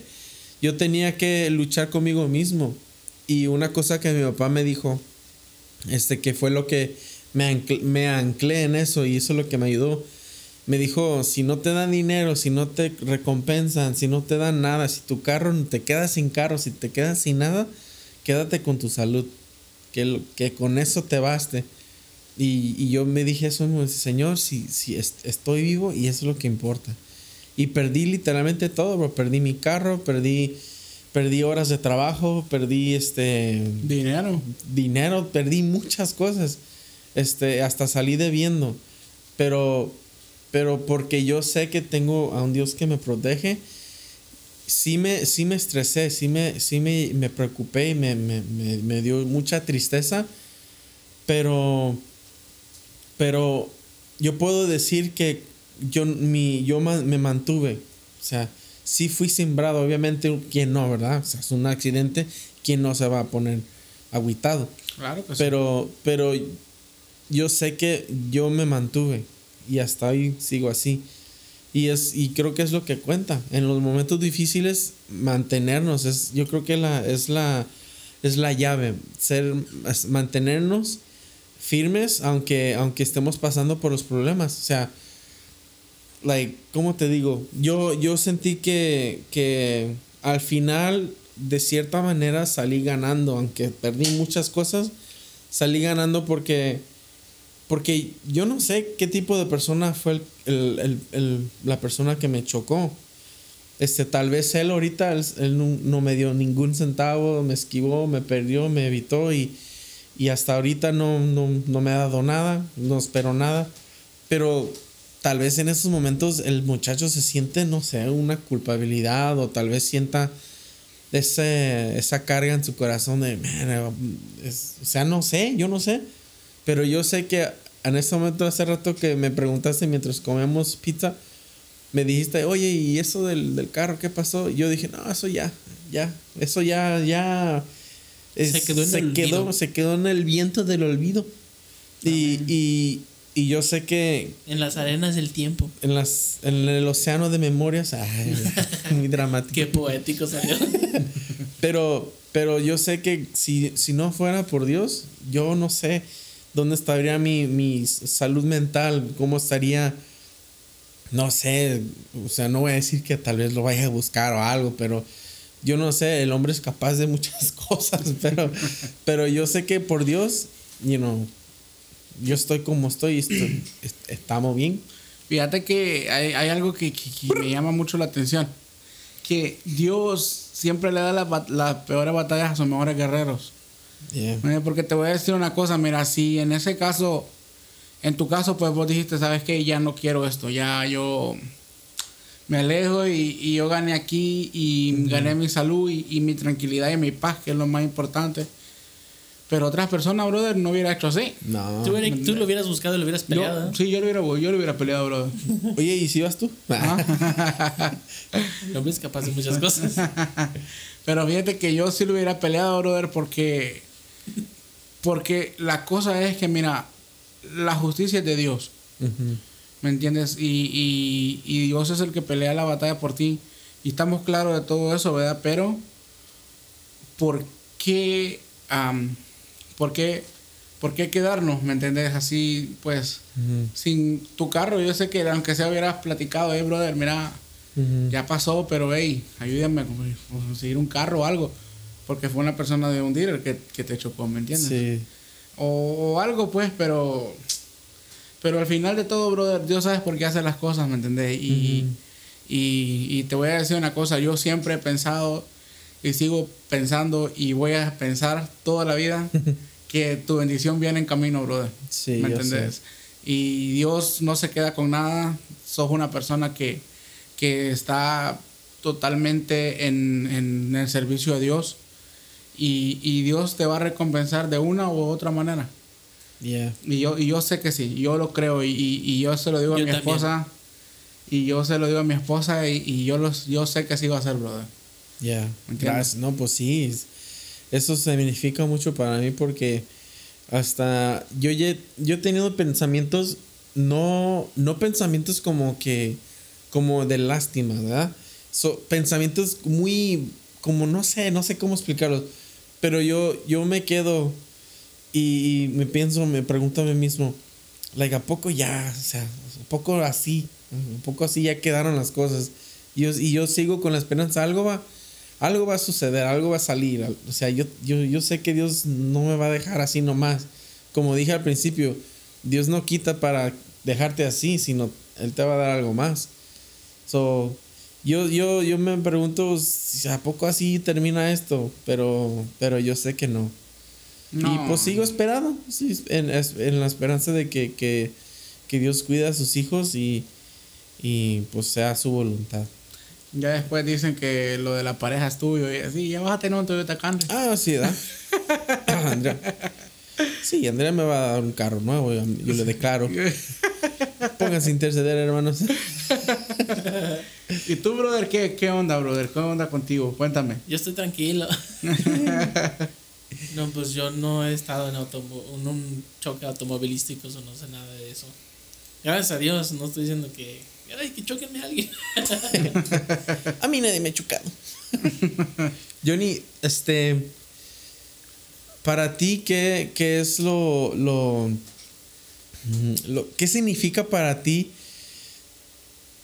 yo tenía que luchar conmigo mismo. Y una cosa que mi papá me dijo, este, que fue lo que me, ancl- me anclé en eso y eso es lo que me ayudó. Me dijo: si no te dan dinero, si no te recompensan, si no te dan nada, si tu carro te quedas sin carro, si te quedas sin nada, quédate con tu salud. Que, lo- que con eso te baste. Y, y yo me dije eso, mismo, Señor, si, si est- estoy vivo y eso es lo que importa. Y perdí literalmente todo, bro. Perdí mi carro, perdí, perdí horas de trabajo, perdí este Dinero. dinero, perdí muchas cosas. Este, hasta salí debiendo. Pero, pero porque yo sé que tengo a un Dios que me protege, sí me, sí me estresé, sí me, sí me, me preocupé y me, me, me, dio mucha tristeza. Pero, pero yo puedo decir que yo, mi, yo me mantuve. O sea, sí fui sembrado. Obviamente, ¿quién no, verdad? O sea, es un accidente. ¿Quién no se va a poner agüitado? Claro que sí. Pero, pero yo sé que yo me mantuve y hasta hoy sigo así. Y, es, y creo que es lo que cuenta. En los momentos difíciles, mantenernos. Es, yo creo que la, es, la, es la llave. Ser, mantenernos firmes aunque, aunque estemos pasando por los problemas. O sea, like, ¿cómo te digo? Yo, yo sentí que, que al final, de cierta manera, salí ganando. Aunque perdí muchas cosas, salí ganando porque, porque yo no sé qué tipo de persona fue el- el- el- la persona que me chocó. Este, tal vez él ahorita, él no, no me dio ningún centavo, me esquivó, me perdió, me evitó y, y hasta ahorita no, no, no me ha dado nada, no espero nada. Pero tal vez en esos momentos el muchacho se siente, no sé, una culpabilidad o tal vez sienta ese, esa carga en su corazón de, "Man, es- o sea, no sé, yo no sé. Pero yo sé que en ese momento, hace rato que me preguntaste mientras comemos pizza, me dijiste, oye, ¿y eso del, del carro qué pasó? Y yo dije, no, eso ya, ya, eso ya, ya. Se quedó en se el quedó, se quedó en el viento del olvido. Y, y, y yo sé que En las arenas del tiempo. en, las, en el océano de memorias, ay, muy dramático. Qué poético salió. Pero, pero yo sé que si, si no fuera por Dios, yo no sé dónde estaría mi, mi salud mental, cómo estaría, no sé, o sea, no voy a decir que tal vez lo vaya a buscar o algo, pero yo no sé, el hombre es capaz de muchas cosas, pero, pero yo sé que por Dios, you know, yo estoy como estoy, estoy- est- estamos bien. Fíjate que hay, hay algo que, que- que me llama mucho la atención. Que Dios siempre le da las las peores batallas a sus mejores guerreros. Yeah. Eh, Porque te voy a decir una cosa, mira, si en ese caso, en tu caso, pues vos dijiste, sabes que ya no quiero esto, ya yo me alejo y, y yo gané aquí y gané mi salud y, y mi tranquilidad y mi paz, que es lo más importante. Pero otras personas, brother, no hubiera hecho así. No. Tú, hubiera- tú lo hubieras buscado y lo hubieras peleado. Yo, ¿eh? sí, yo lo hubiera, yo lo hubiera peleado, brother. Oye, ¿y si vas tú? El hombre es capaz de muchas cosas. Pero fíjate que yo sí lo hubiera peleado, brother, porque. Porque la cosa es que, mira, la justicia es de Dios. ¿Me entiendes? Y, y, y Dios es el que pelea la batalla por ti. Y estamos claros de todo eso, ¿verdad? Pero, ¿por qué, por qué, por qué quedarnos? ¿Me entiendes? Así, pues, sin tu carro. Yo sé que aunque sea hubieras platicado, hey, brother, mira, ya pasó, pero hey, ayúdame a conseguir un carro o algo. Porque fue una persona de un dealer que, que te chocó, ¿me entiendes? Sí. O, o algo, pues, pero Pero al final de todo, brother, Dios sabe por qué hace las cosas, ¿me entendés? Y, y, y te voy a decir una cosa, yo siempre he pensado y sigo pensando y voy a pensar toda la vida que tu bendición viene en camino, brother. Sí, ¿Me entendés? Y Dios no se queda con nada. Sos una persona que, que está totalmente en, en el servicio de Dios. Y, y Dios te va a recompensar de una u otra manera. Yeah. Y yo, y yo sé que sí, yo lo creo. Y, y, y yo se lo digo a Yo mi también. esposa. Y yo se lo digo a mi esposa. Y, y yo, los, yo sé que sí va a ser, brother. Ya, ¿Me entiendes? Gracias. No, pues sí. Es- Eso significa mucho para mí porque hasta yo, yo he tenido pensamientos, no, no pensamientos como que, como de lástima, ¿verdad? So, pensamientos muy, como no sé, no sé cómo explicarlos, pero yo, yo me quedo y, y me pienso, me pregunto a mí mismo, like, ¿a poco ya? O sea, ¿a poco así? ¿A poco así ya quedaron las cosas? Y yo, y yo sigo con la esperanza, algo va, algo va a suceder, algo va a salir. al- O sea, yo, yo, yo sé que Dios no me va a dejar así nomás. Como dije al principio, Dios no quita para dejarte así, sino Él te va a dar algo más. So, yo, yo, yo me pregunto, si ¿a poco así termina esto? Pero, pero yo sé que no. Y pues sigo esperando, sí, en, en la esperanza de que, que, que Dios cuida a sus hijos y, y pues sea su voluntad. Ya después dicen que lo de la pareja es tuyo. Y así, ya vas a tener un Toyota Camry. Ah, sí, ¿verdad? Ah, Andrea. Sí, Andrea me va a dar un carro nuevo, yo, yo le declaro. Pónganse a interceder, hermanos. ¿Y tú, brother, qué, qué onda, brother? ¿Qué onda contigo? Cuéntame. Yo estoy tranquilo. no, pues yo no he estado en, automo- en un choque automovilístico, o no sé nada de eso. Gracias a Dios, no estoy diciendo que. Ay, que choquenme alguien. A mí nadie me ha chocado. Johnny, este. Para ti, ¿qué, qué es lo, lo. ¿Qué significa para ti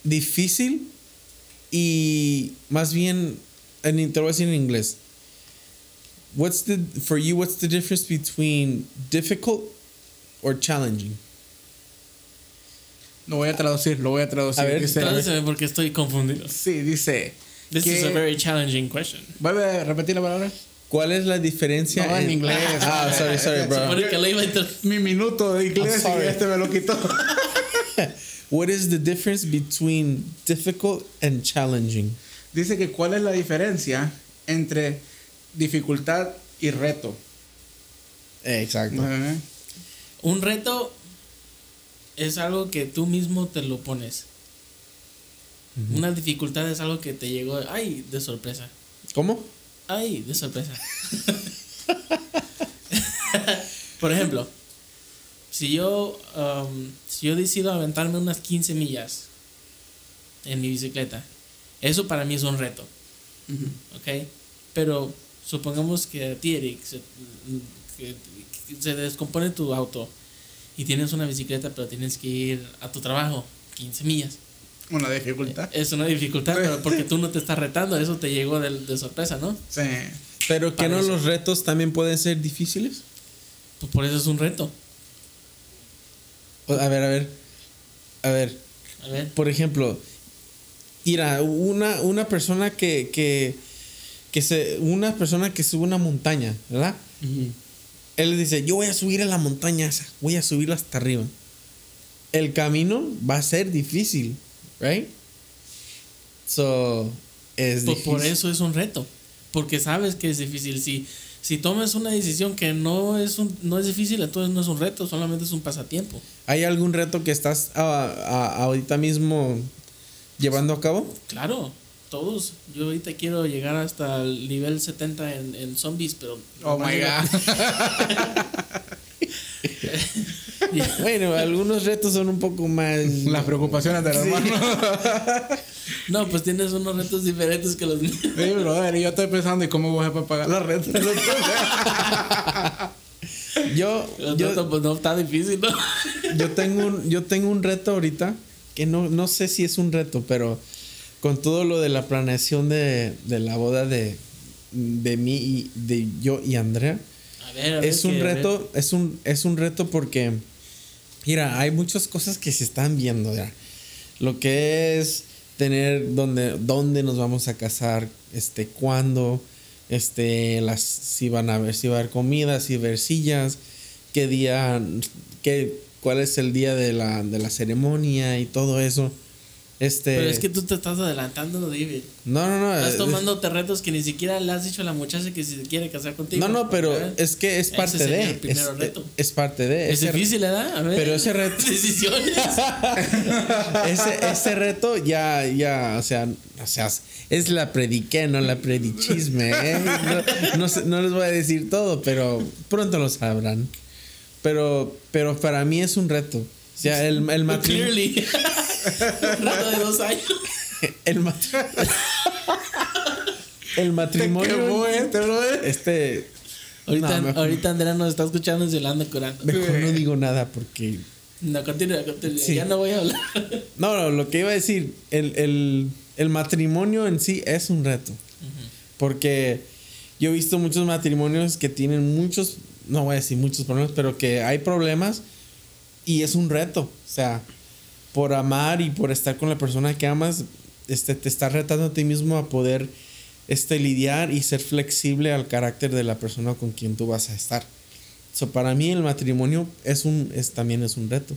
difícil? Y más bien, en, te voy en inglés. What's the, for you, what's the difference between difficult or challenging? Lo voy a traducir, lo voy a traducir. A ver, dice, Tradúceme porque estoy confundido. sí, dice. This que- is a very challenging question. ¿Vuelve a repetir la palabra? ¿Cuál es la diferencia? No, en inglés. Ah, sorry, sorry, bro. Supone que le iba a inter- Mi minuto de inglés y este me lo quitó. What is the difference between difficult and challenging? Dice que cuál es la diferencia entre dificultad y reto. Exacto. Ajá. Un reto es algo que tú mismo te lo pones. Una dificultad es algo que te llegó, ay, de sorpresa. ¿Cómo? Ay, de sorpresa. Por ejemplo, si yo, um, si yo decido aventarme unas 15 millas en mi bicicleta, eso para mí es un reto. ¿Ok? Pero supongamos que a ti, Eric, se, que- que se descompone tu auto y tienes una bicicleta, pero tienes que ir a tu trabajo, 15 millas. Una dificultad. Es una dificultad, pero porque tú no te estás retando, eso te llegó de, de sorpresa, ¿no? Sí. Pero que no los retos también pueden ser difíciles. Pues por eso es un reto. A ver, a ver. A ver. A ver. Por ejemplo, mira, una, una persona que, que, que se. Una persona que sube una montaña, ¿verdad? Él dice, yo voy a subir a la montaña esa, voy a subirla hasta arriba. El camino va a ser difícil, right? So, es Pues por difícil. eso es un reto. Porque sabes que es difícil. Si, si tomas una decisión que no es, un, no es difícil, entonces no es un reto, solamente es un pasatiempo. ¿Hay algún reto que estás ah, ah, ahorita mismo llevando a cabo? Claro, todos. Yo ahorita quiero llegar hasta el nivel 70 en, en zombies, pero... Oh my God. Bueno, algunos retos son un poco más... Las preocupaciones del hermano. No, pues tienes unos retos diferentes que los míos. Sí, brother, yo estoy pensando, ¿y cómo voy a pagar la renta? Yo, Los yo, pues no está difícil, ¿no? yo, tengo un, yo tengo un reto ahorita, que no, no sé si es un reto, pero con todo lo de la planeación de, de la boda de, de mí y de yo y Andrea, A ver, a ver es un ver. reto, es un, es un reto porque Mira, hay muchas cosas que se están viendo ya. Lo que es tener dónde, dónde nos vamos a casar, este, cuándo, este, las, si van a ver, si va a haber comida, si haber sillas, qué día, qué, cuál es el día de la, de la ceremonia y todo eso. Este, Pero es que tú te estás adelantando, David. no, no, no. Estás eh, tomándote retos que ni siquiera le has dicho a la muchacha que si se quiere casar contigo. No, no, pero ¿verdad? es que es Ese parte sería de. el primer es, reto. es parte de. Es ese- difícil, ¿verdad? A ver. Pero ese reto. Decisiones. ese, ese reto ya, ya, o sea, o sea, es la prediqué, no la predichisme. ¿eh? No, no les voy a decir todo, pero pronto lo sabrán. Pero, pero para mí es un reto. O sea, el, el matrimonio. Reto de dos años. El, mat- el matrimonio. quemó este, brother. Este. Ahorita, No, ahorita Andrea nos está escuchando y se la anda curando. Mejor no digo nada porque. No, continúa, continúa. Sí. Ya no voy a hablar. No, no, lo que iba a decir, el, el- el matrimonio en sí es un reto. Porque yo he visto muchos matrimonios que tienen muchos, no voy a decir muchos problemas, pero que hay problemas y es un reto. O sea, por amar y por estar con la persona que amas, este, te estás retando a ti mismo a poder este, lidiar y ser flexible al carácter de la persona con quien tú vas a estar. So, para mí el matrimonio es un, es, también es un reto.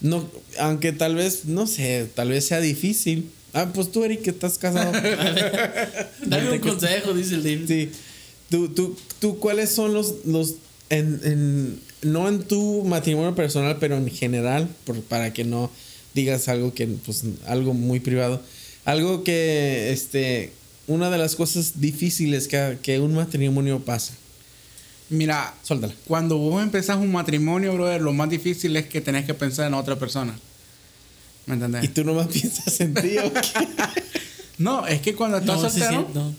No, aunque tal vez, no sé, tal vez sea difícil. Ah, pues tú, Eric, que estás casado. Dame un consejo, dice el David. Sí. ¿Tú, tú, tú cuáles son los, los en, en- no en tu matrimonio personal, pero en general, por- para que no digas algo que, pues, algo muy privado. Algo que, este, una de las cosas difíciles que, que un matrimonio pasa. Mira, Suéltala. cuando vos empezás un matrimonio, brother, lo más difícil es que tenés que pensar en otra persona. ¿Me entendés? Y tú nomás piensas en ti, ¿o qué? No, es que cuando estás No, sí, soltero, sí, no.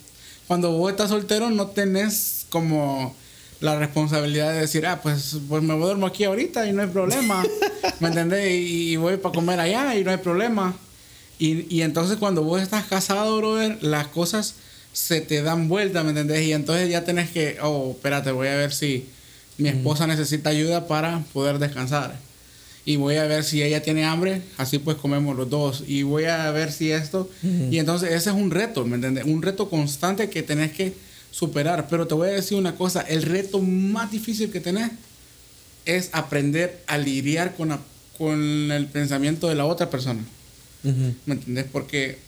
cuando vos estás soltero no tenés como la responsabilidad de decir, ah, pues, pues me duermo aquí ahorita y no hay problema. ¿Me entendés? Y, y voy para comer allá y no hay problema. Y, y entonces cuando vos estás casado, brother, las cosas se te dan vuelta, ¿me entendés? Y entonces ya tenés que, oh, espérate, voy a ver si mi esposa necesita ayuda para poder descansar. Y voy a ver si ella tiene hambre, así pues comemos los dos. Y voy a ver si esto. Y entonces ese es un reto, ¿me entiendes? Un reto constante que tenés que superar. Pero te voy a decir una cosa, el reto más difícil que tenés es aprender a lidiar con, la- con el pensamiento de la otra persona. ¿Me entendés? Porque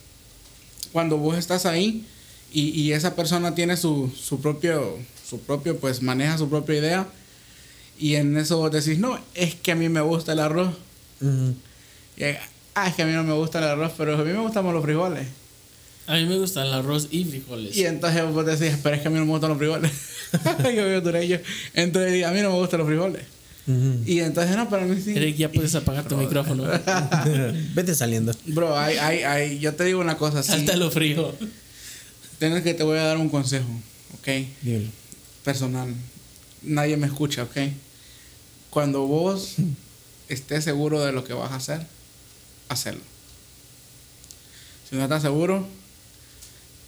cuando vos estás ahí y, y esa persona tiene su, su propio, su propio, pues maneja su propia idea, y en eso vos decís, no, es que a mí me gusta el arroz. Y, ah, es que a mí no me gusta el arroz, pero a mí me gustan los frijoles. A mí me gustan el arroz y frijoles. Y entonces vos decís, pero es que a mí no me gustan los frijoles. yo veo dureño. Entonces a mí no me gustan los frijoles. Y entonces, no, para mí sí. Eric, ya puedes apagar tu micrófono. Vete saliendo. Bro, hay, hay, hay, yo te digo una cosa, sí. Salta lo frío. Tienes que te voy a dar un consejo, ¿ok? Dímelo. Personal. Nadie me escucha, ¿ok? Cuando vos estés seguro de lo que vas a hacer, hacerlo. Si no estás seguro,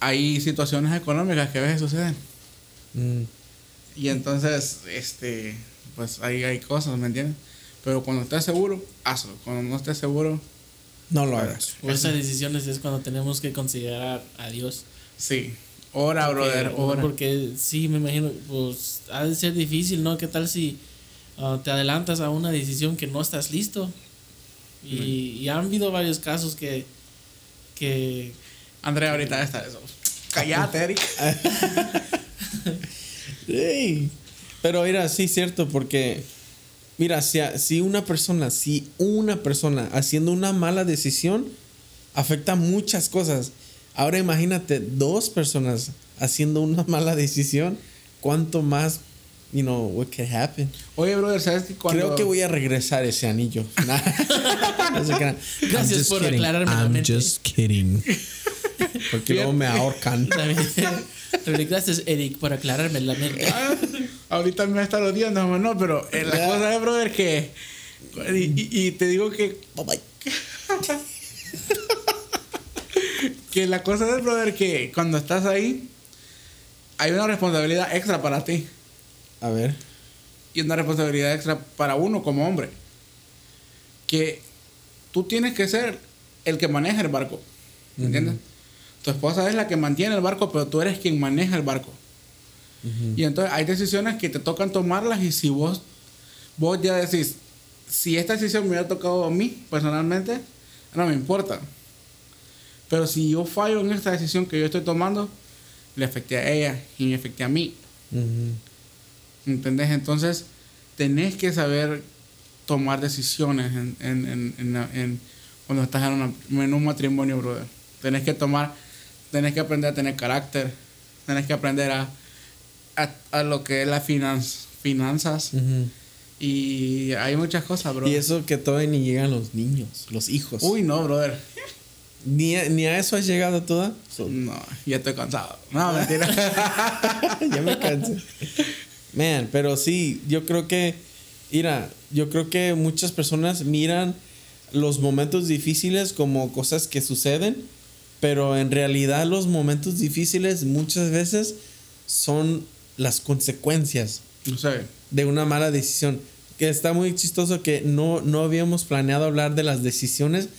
hay situaciones económicas que a veces suceden. Mm. Y entonces, este, pues ahí hay cosas, ¿me entiendes? Pero cuando estés seguro, hazlo. Cuando no estés seguro, No lo hagas. Por esas decisiones es cuando tenemos que considerar a Dios. sí. Ora, Porque- brother, ora. Porque sí, me imagino, pues ha de ser difícil, ¿no? ¿Qué tal si ah, te adelantas a una decisión que no estás listo? Y, y han habido varios casos que, que Andrea ahorita está eso. Cállate, Eric. Ey. Pero mira, sí cierto, porque mira, si, si una persona, si una persona haciendo una mala decisión afecta muchas cosas. Ahora imagínate dos personas haciendo una mala decisión, cuánto más, you know, what could happen. Oye, brother, ¿sabes que cuando... Creo que voy a regresar ese anillo. Gracias por kidding. aclararme la I'm mente. just kidding. Porque luego me ahorcan. Gracias, Eric, por aclararme la mente. Ah, ahorita me está odiando, mamá, no, pero eh, la cosa es, brother, que... Y, y- y te digo que... que la cosa es, brother, que cuando estás ahí, hay una responsabilidad extra para ti. A ver. Y una responsabilidad extra para uno como hombre. que tú tienes que ser el que maneja el barco. ¿Me entiendes? Tu esposa es la que mantiene el barco, pero tú eres quien maneja el barco. Y entonces hay decisiones que te tocan tomarlas y si vos, vos ya decís, si esta decisión me hubiera tocado a mí personalmente, no me importa. Pero si yo fallo en esta decisión que yo estoy tomando, le afecté a ella y me afecté a mí. Ujú. ¿Entendés? Entonces, tenés que saber tomar decisiones en, en- en- en cuando estás en, una- en un matrimonio, brother. Tenés que tomar, tenés que aprender a tener carácter, tenés que aprender a, a, a lo que es las finanzas. Y hay muchas cosas, bro. Y eso que todavía ni llegan los niños, los hijos. Uy, no, brother. Ni a, ni a eso has llegado toda. So- No, ya estoy cansado. No, mentira. ya me cansé. Man, pero sí, yo creo que, mira, yo creo que muchas personas miran los momentos difíciles como cosas que suceden, pero en realidad los momentos difíciles muchas veces son las consecuencias sé. de una mala decisión. Que está muy chistoso que no, no habíamos planeado hablar de las decisiones,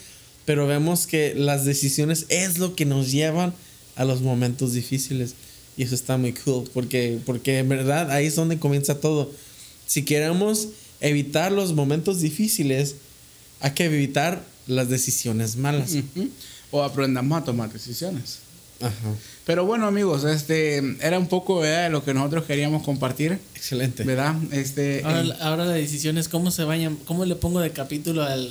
pero vemos que las decisiones es lo que nos llevan a los momentos difíciles. Y eso está muy cool, porque, porque en verdad ahí es donde comienza todo. Si queremos evitar los momentos difíciles, hay que evitar las decisiones malas. Ujú. O aprendamos a tomar decisiones. Ajá. Pero bueno, amigos, este era un poco ¿verdad? de lo que nosotros queríamos compartir, Excelente. ¿verdad? Este, Ahora, eh, ahora la decisión es cómo se vayan, cómo le pongo de capítulo al,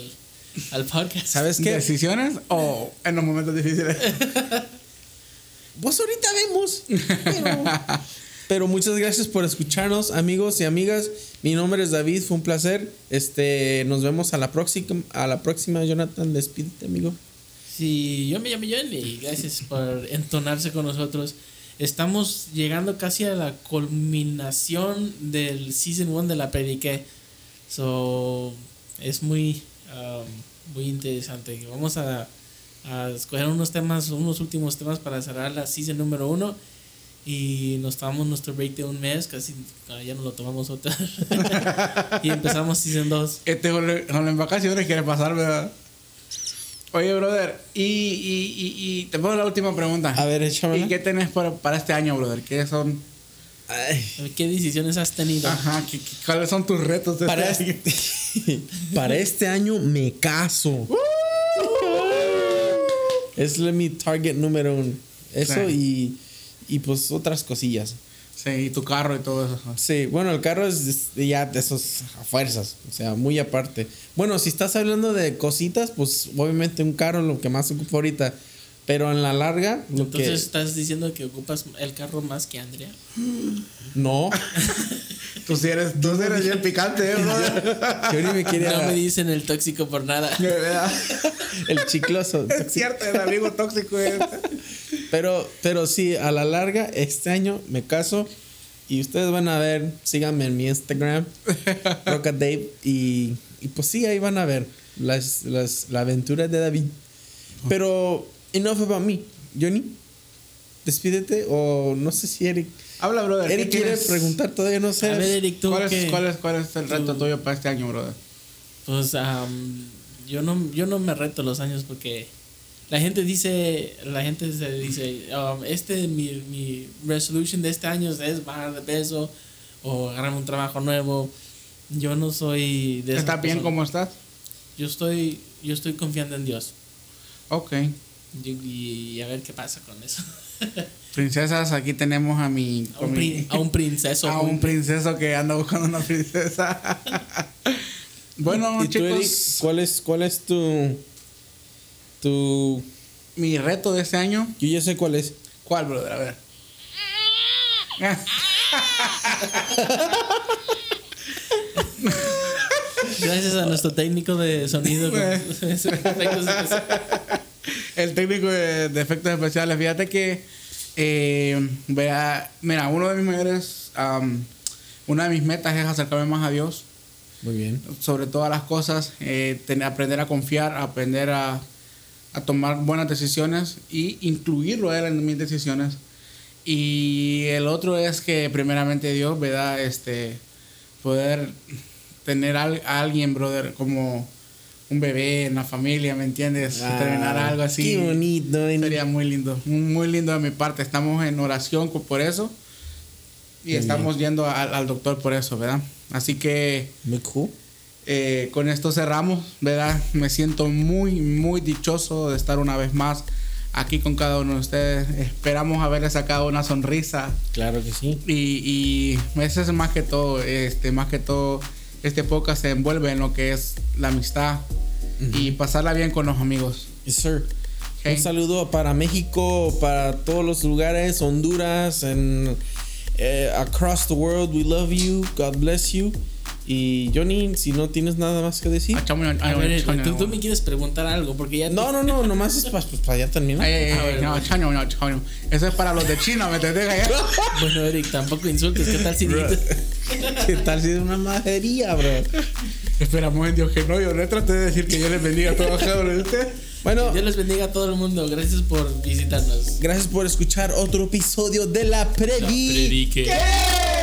al podcast. ¿Sabes qué? ¿Decisiones o en los momentos difíciles? Pues ahorita vemos. Pero, pero muchas gracias por escucharnos, amigos y amigas. Mi nombre es David, fue un placer. Este, nos vemos a la próxima, a la próxima, Jonathan. Despídete, amigo. Sí, yo me llamo John y gracias por entonarse con nosotros. Estamos llegando casi a la culminación del Season 1 de la Prediqué. So, es muy, um, muy interesante. Vamos a, a escoger unos temas, unos últimos temas para cerrar la Season número 1. Y nos tomamos nuestro break de un mes, casi ah, ya no lo tomamos otra. y empezamos Season 2. Este con en vacaciones quiere pasar, ¿verdad? Oye, brother, y, y, y, y te pongo la última pregunta. A ver, échamela. ¿Y qué tenés para, para este año, brother? ¿Qué son? Ay, ¿Qué decisiones has tenido? Ajá, ¿qué- qué- ¿cuáles son tus retos de para, este año? este, para este año me caso. Es la- mi target número uno. Eso y, y pues otras cosillas. Sí, y tu carro y todo eso. Sí, bueno, el carro es es ya de esos a fuerzas, o sea, muy aparte. Bueno, si estás hablando de cositas, pues obviamente un carro lo que más ocupa ahorita, pero en la larga, lo Entonces estás diciendo que ocupas el carro más que Andrea. que no, Tú sí eres, tú sí eres bien picante, ¿eh, brother? yo ni me quería No me dicen el tóxico por nada. De verdad. el chicloso. Es cierto, el amigo tóxico. ¿eh? Pero, pero sí, a la larga, este año me caso y ustedes van a ver, síganme en mi Instagram, Roca Dave, y, y pues sí, ahí van a ver las, las, la aventura de David. Pero, enough about me. Johnny, despídete, o no sé si Eric. Habla, brother. ¿qué Eric quiere tienes? preguntar, todavía no sé. A ver, Eric, tú ¿Cuál es, cuál, es, ¿Cuál es el reto tuyo para este año, brother? Pues am, yo no yo no me reto los años porque la gente dice la gente se dice um, este mi, mi resolution de este año es bajar de peso o agarrar un trabajo nuevo. Yo no soy de esas ¿Estás bien como estás? Yo estoy yo estoy confiando en Dios. Ok. Y, y a ver qué pasa con eso. Princesas, aquí tenemos a mi... a, un prin- a un princeso. a un princeso que anda buscando una princesa. bueno, ¿Y tú, Eric, chicos, cuál es, cuál es tu, tu... mi reto de este año... Yo ya sé cuál es. ¿Cuál, brother? A ver. Gracias a nuestro técnico de sonido. especiales. El técnico de, de efectos especiales. Fíjate que, eh, vea, mira, uno de mis mayores, una de mis metas es acercarme más a Dios Muy bien. sobre todas las cosas, eh, aprender a confiar, aprender a, a tomar buenas decisiones y incluirlo a él en mis decisiones. Y el otro es que primeramente Dios, ¿verdad? Este, poder tener a alguien, brother, como, un bebé en la familia, ¿me entiendes? Ah, Terminar algo así. Qué bonito. Sería muy lindo, muy lindo de mi parte. Estamos en oración por eso y estamos yendo al, al doctor por eso, ¿verdad? Así que Muy cool. Eh, con esto cerramos, ¿verdad? Me siento muy, muy dichoso de estar una vez más aquí con cada uno de ustedes. Esperamos haberle sacado una sonrisa Claro que sí. y, y eso es más que todo, este, más que todo, este podcast se envuelve en lo que es la amistad y pasarla bien con los amigos. Yes, sir. Un saludo para México, para todos los lugares, Honduras, and eh, across the world. We love you. God bless you. Y Johnny, si no tienes nada más que decir. Ah, chamo, ah, A ver, chamo, tú, tú me quieres preguntar algo porque ya. te- No, no, no, nomás es para, pues, para ya terminar. Ay, ay, ay, bueno. no, chaño, no. Eso es para los de China, ¿me entendés? Bueno, Eric, tampoco insultes. ¿Qué tal si? ¿Qué tal si es una majería, bro? Esperamos en Dios que no. Yo no traté de decir que yo les bendiga a todos de ustedes. Bueno, Dios les bendiga a todo el mundo. Gracias por visitarnos. gracias por escuchar otro episodio de La Predi. Predique. ¿Qué?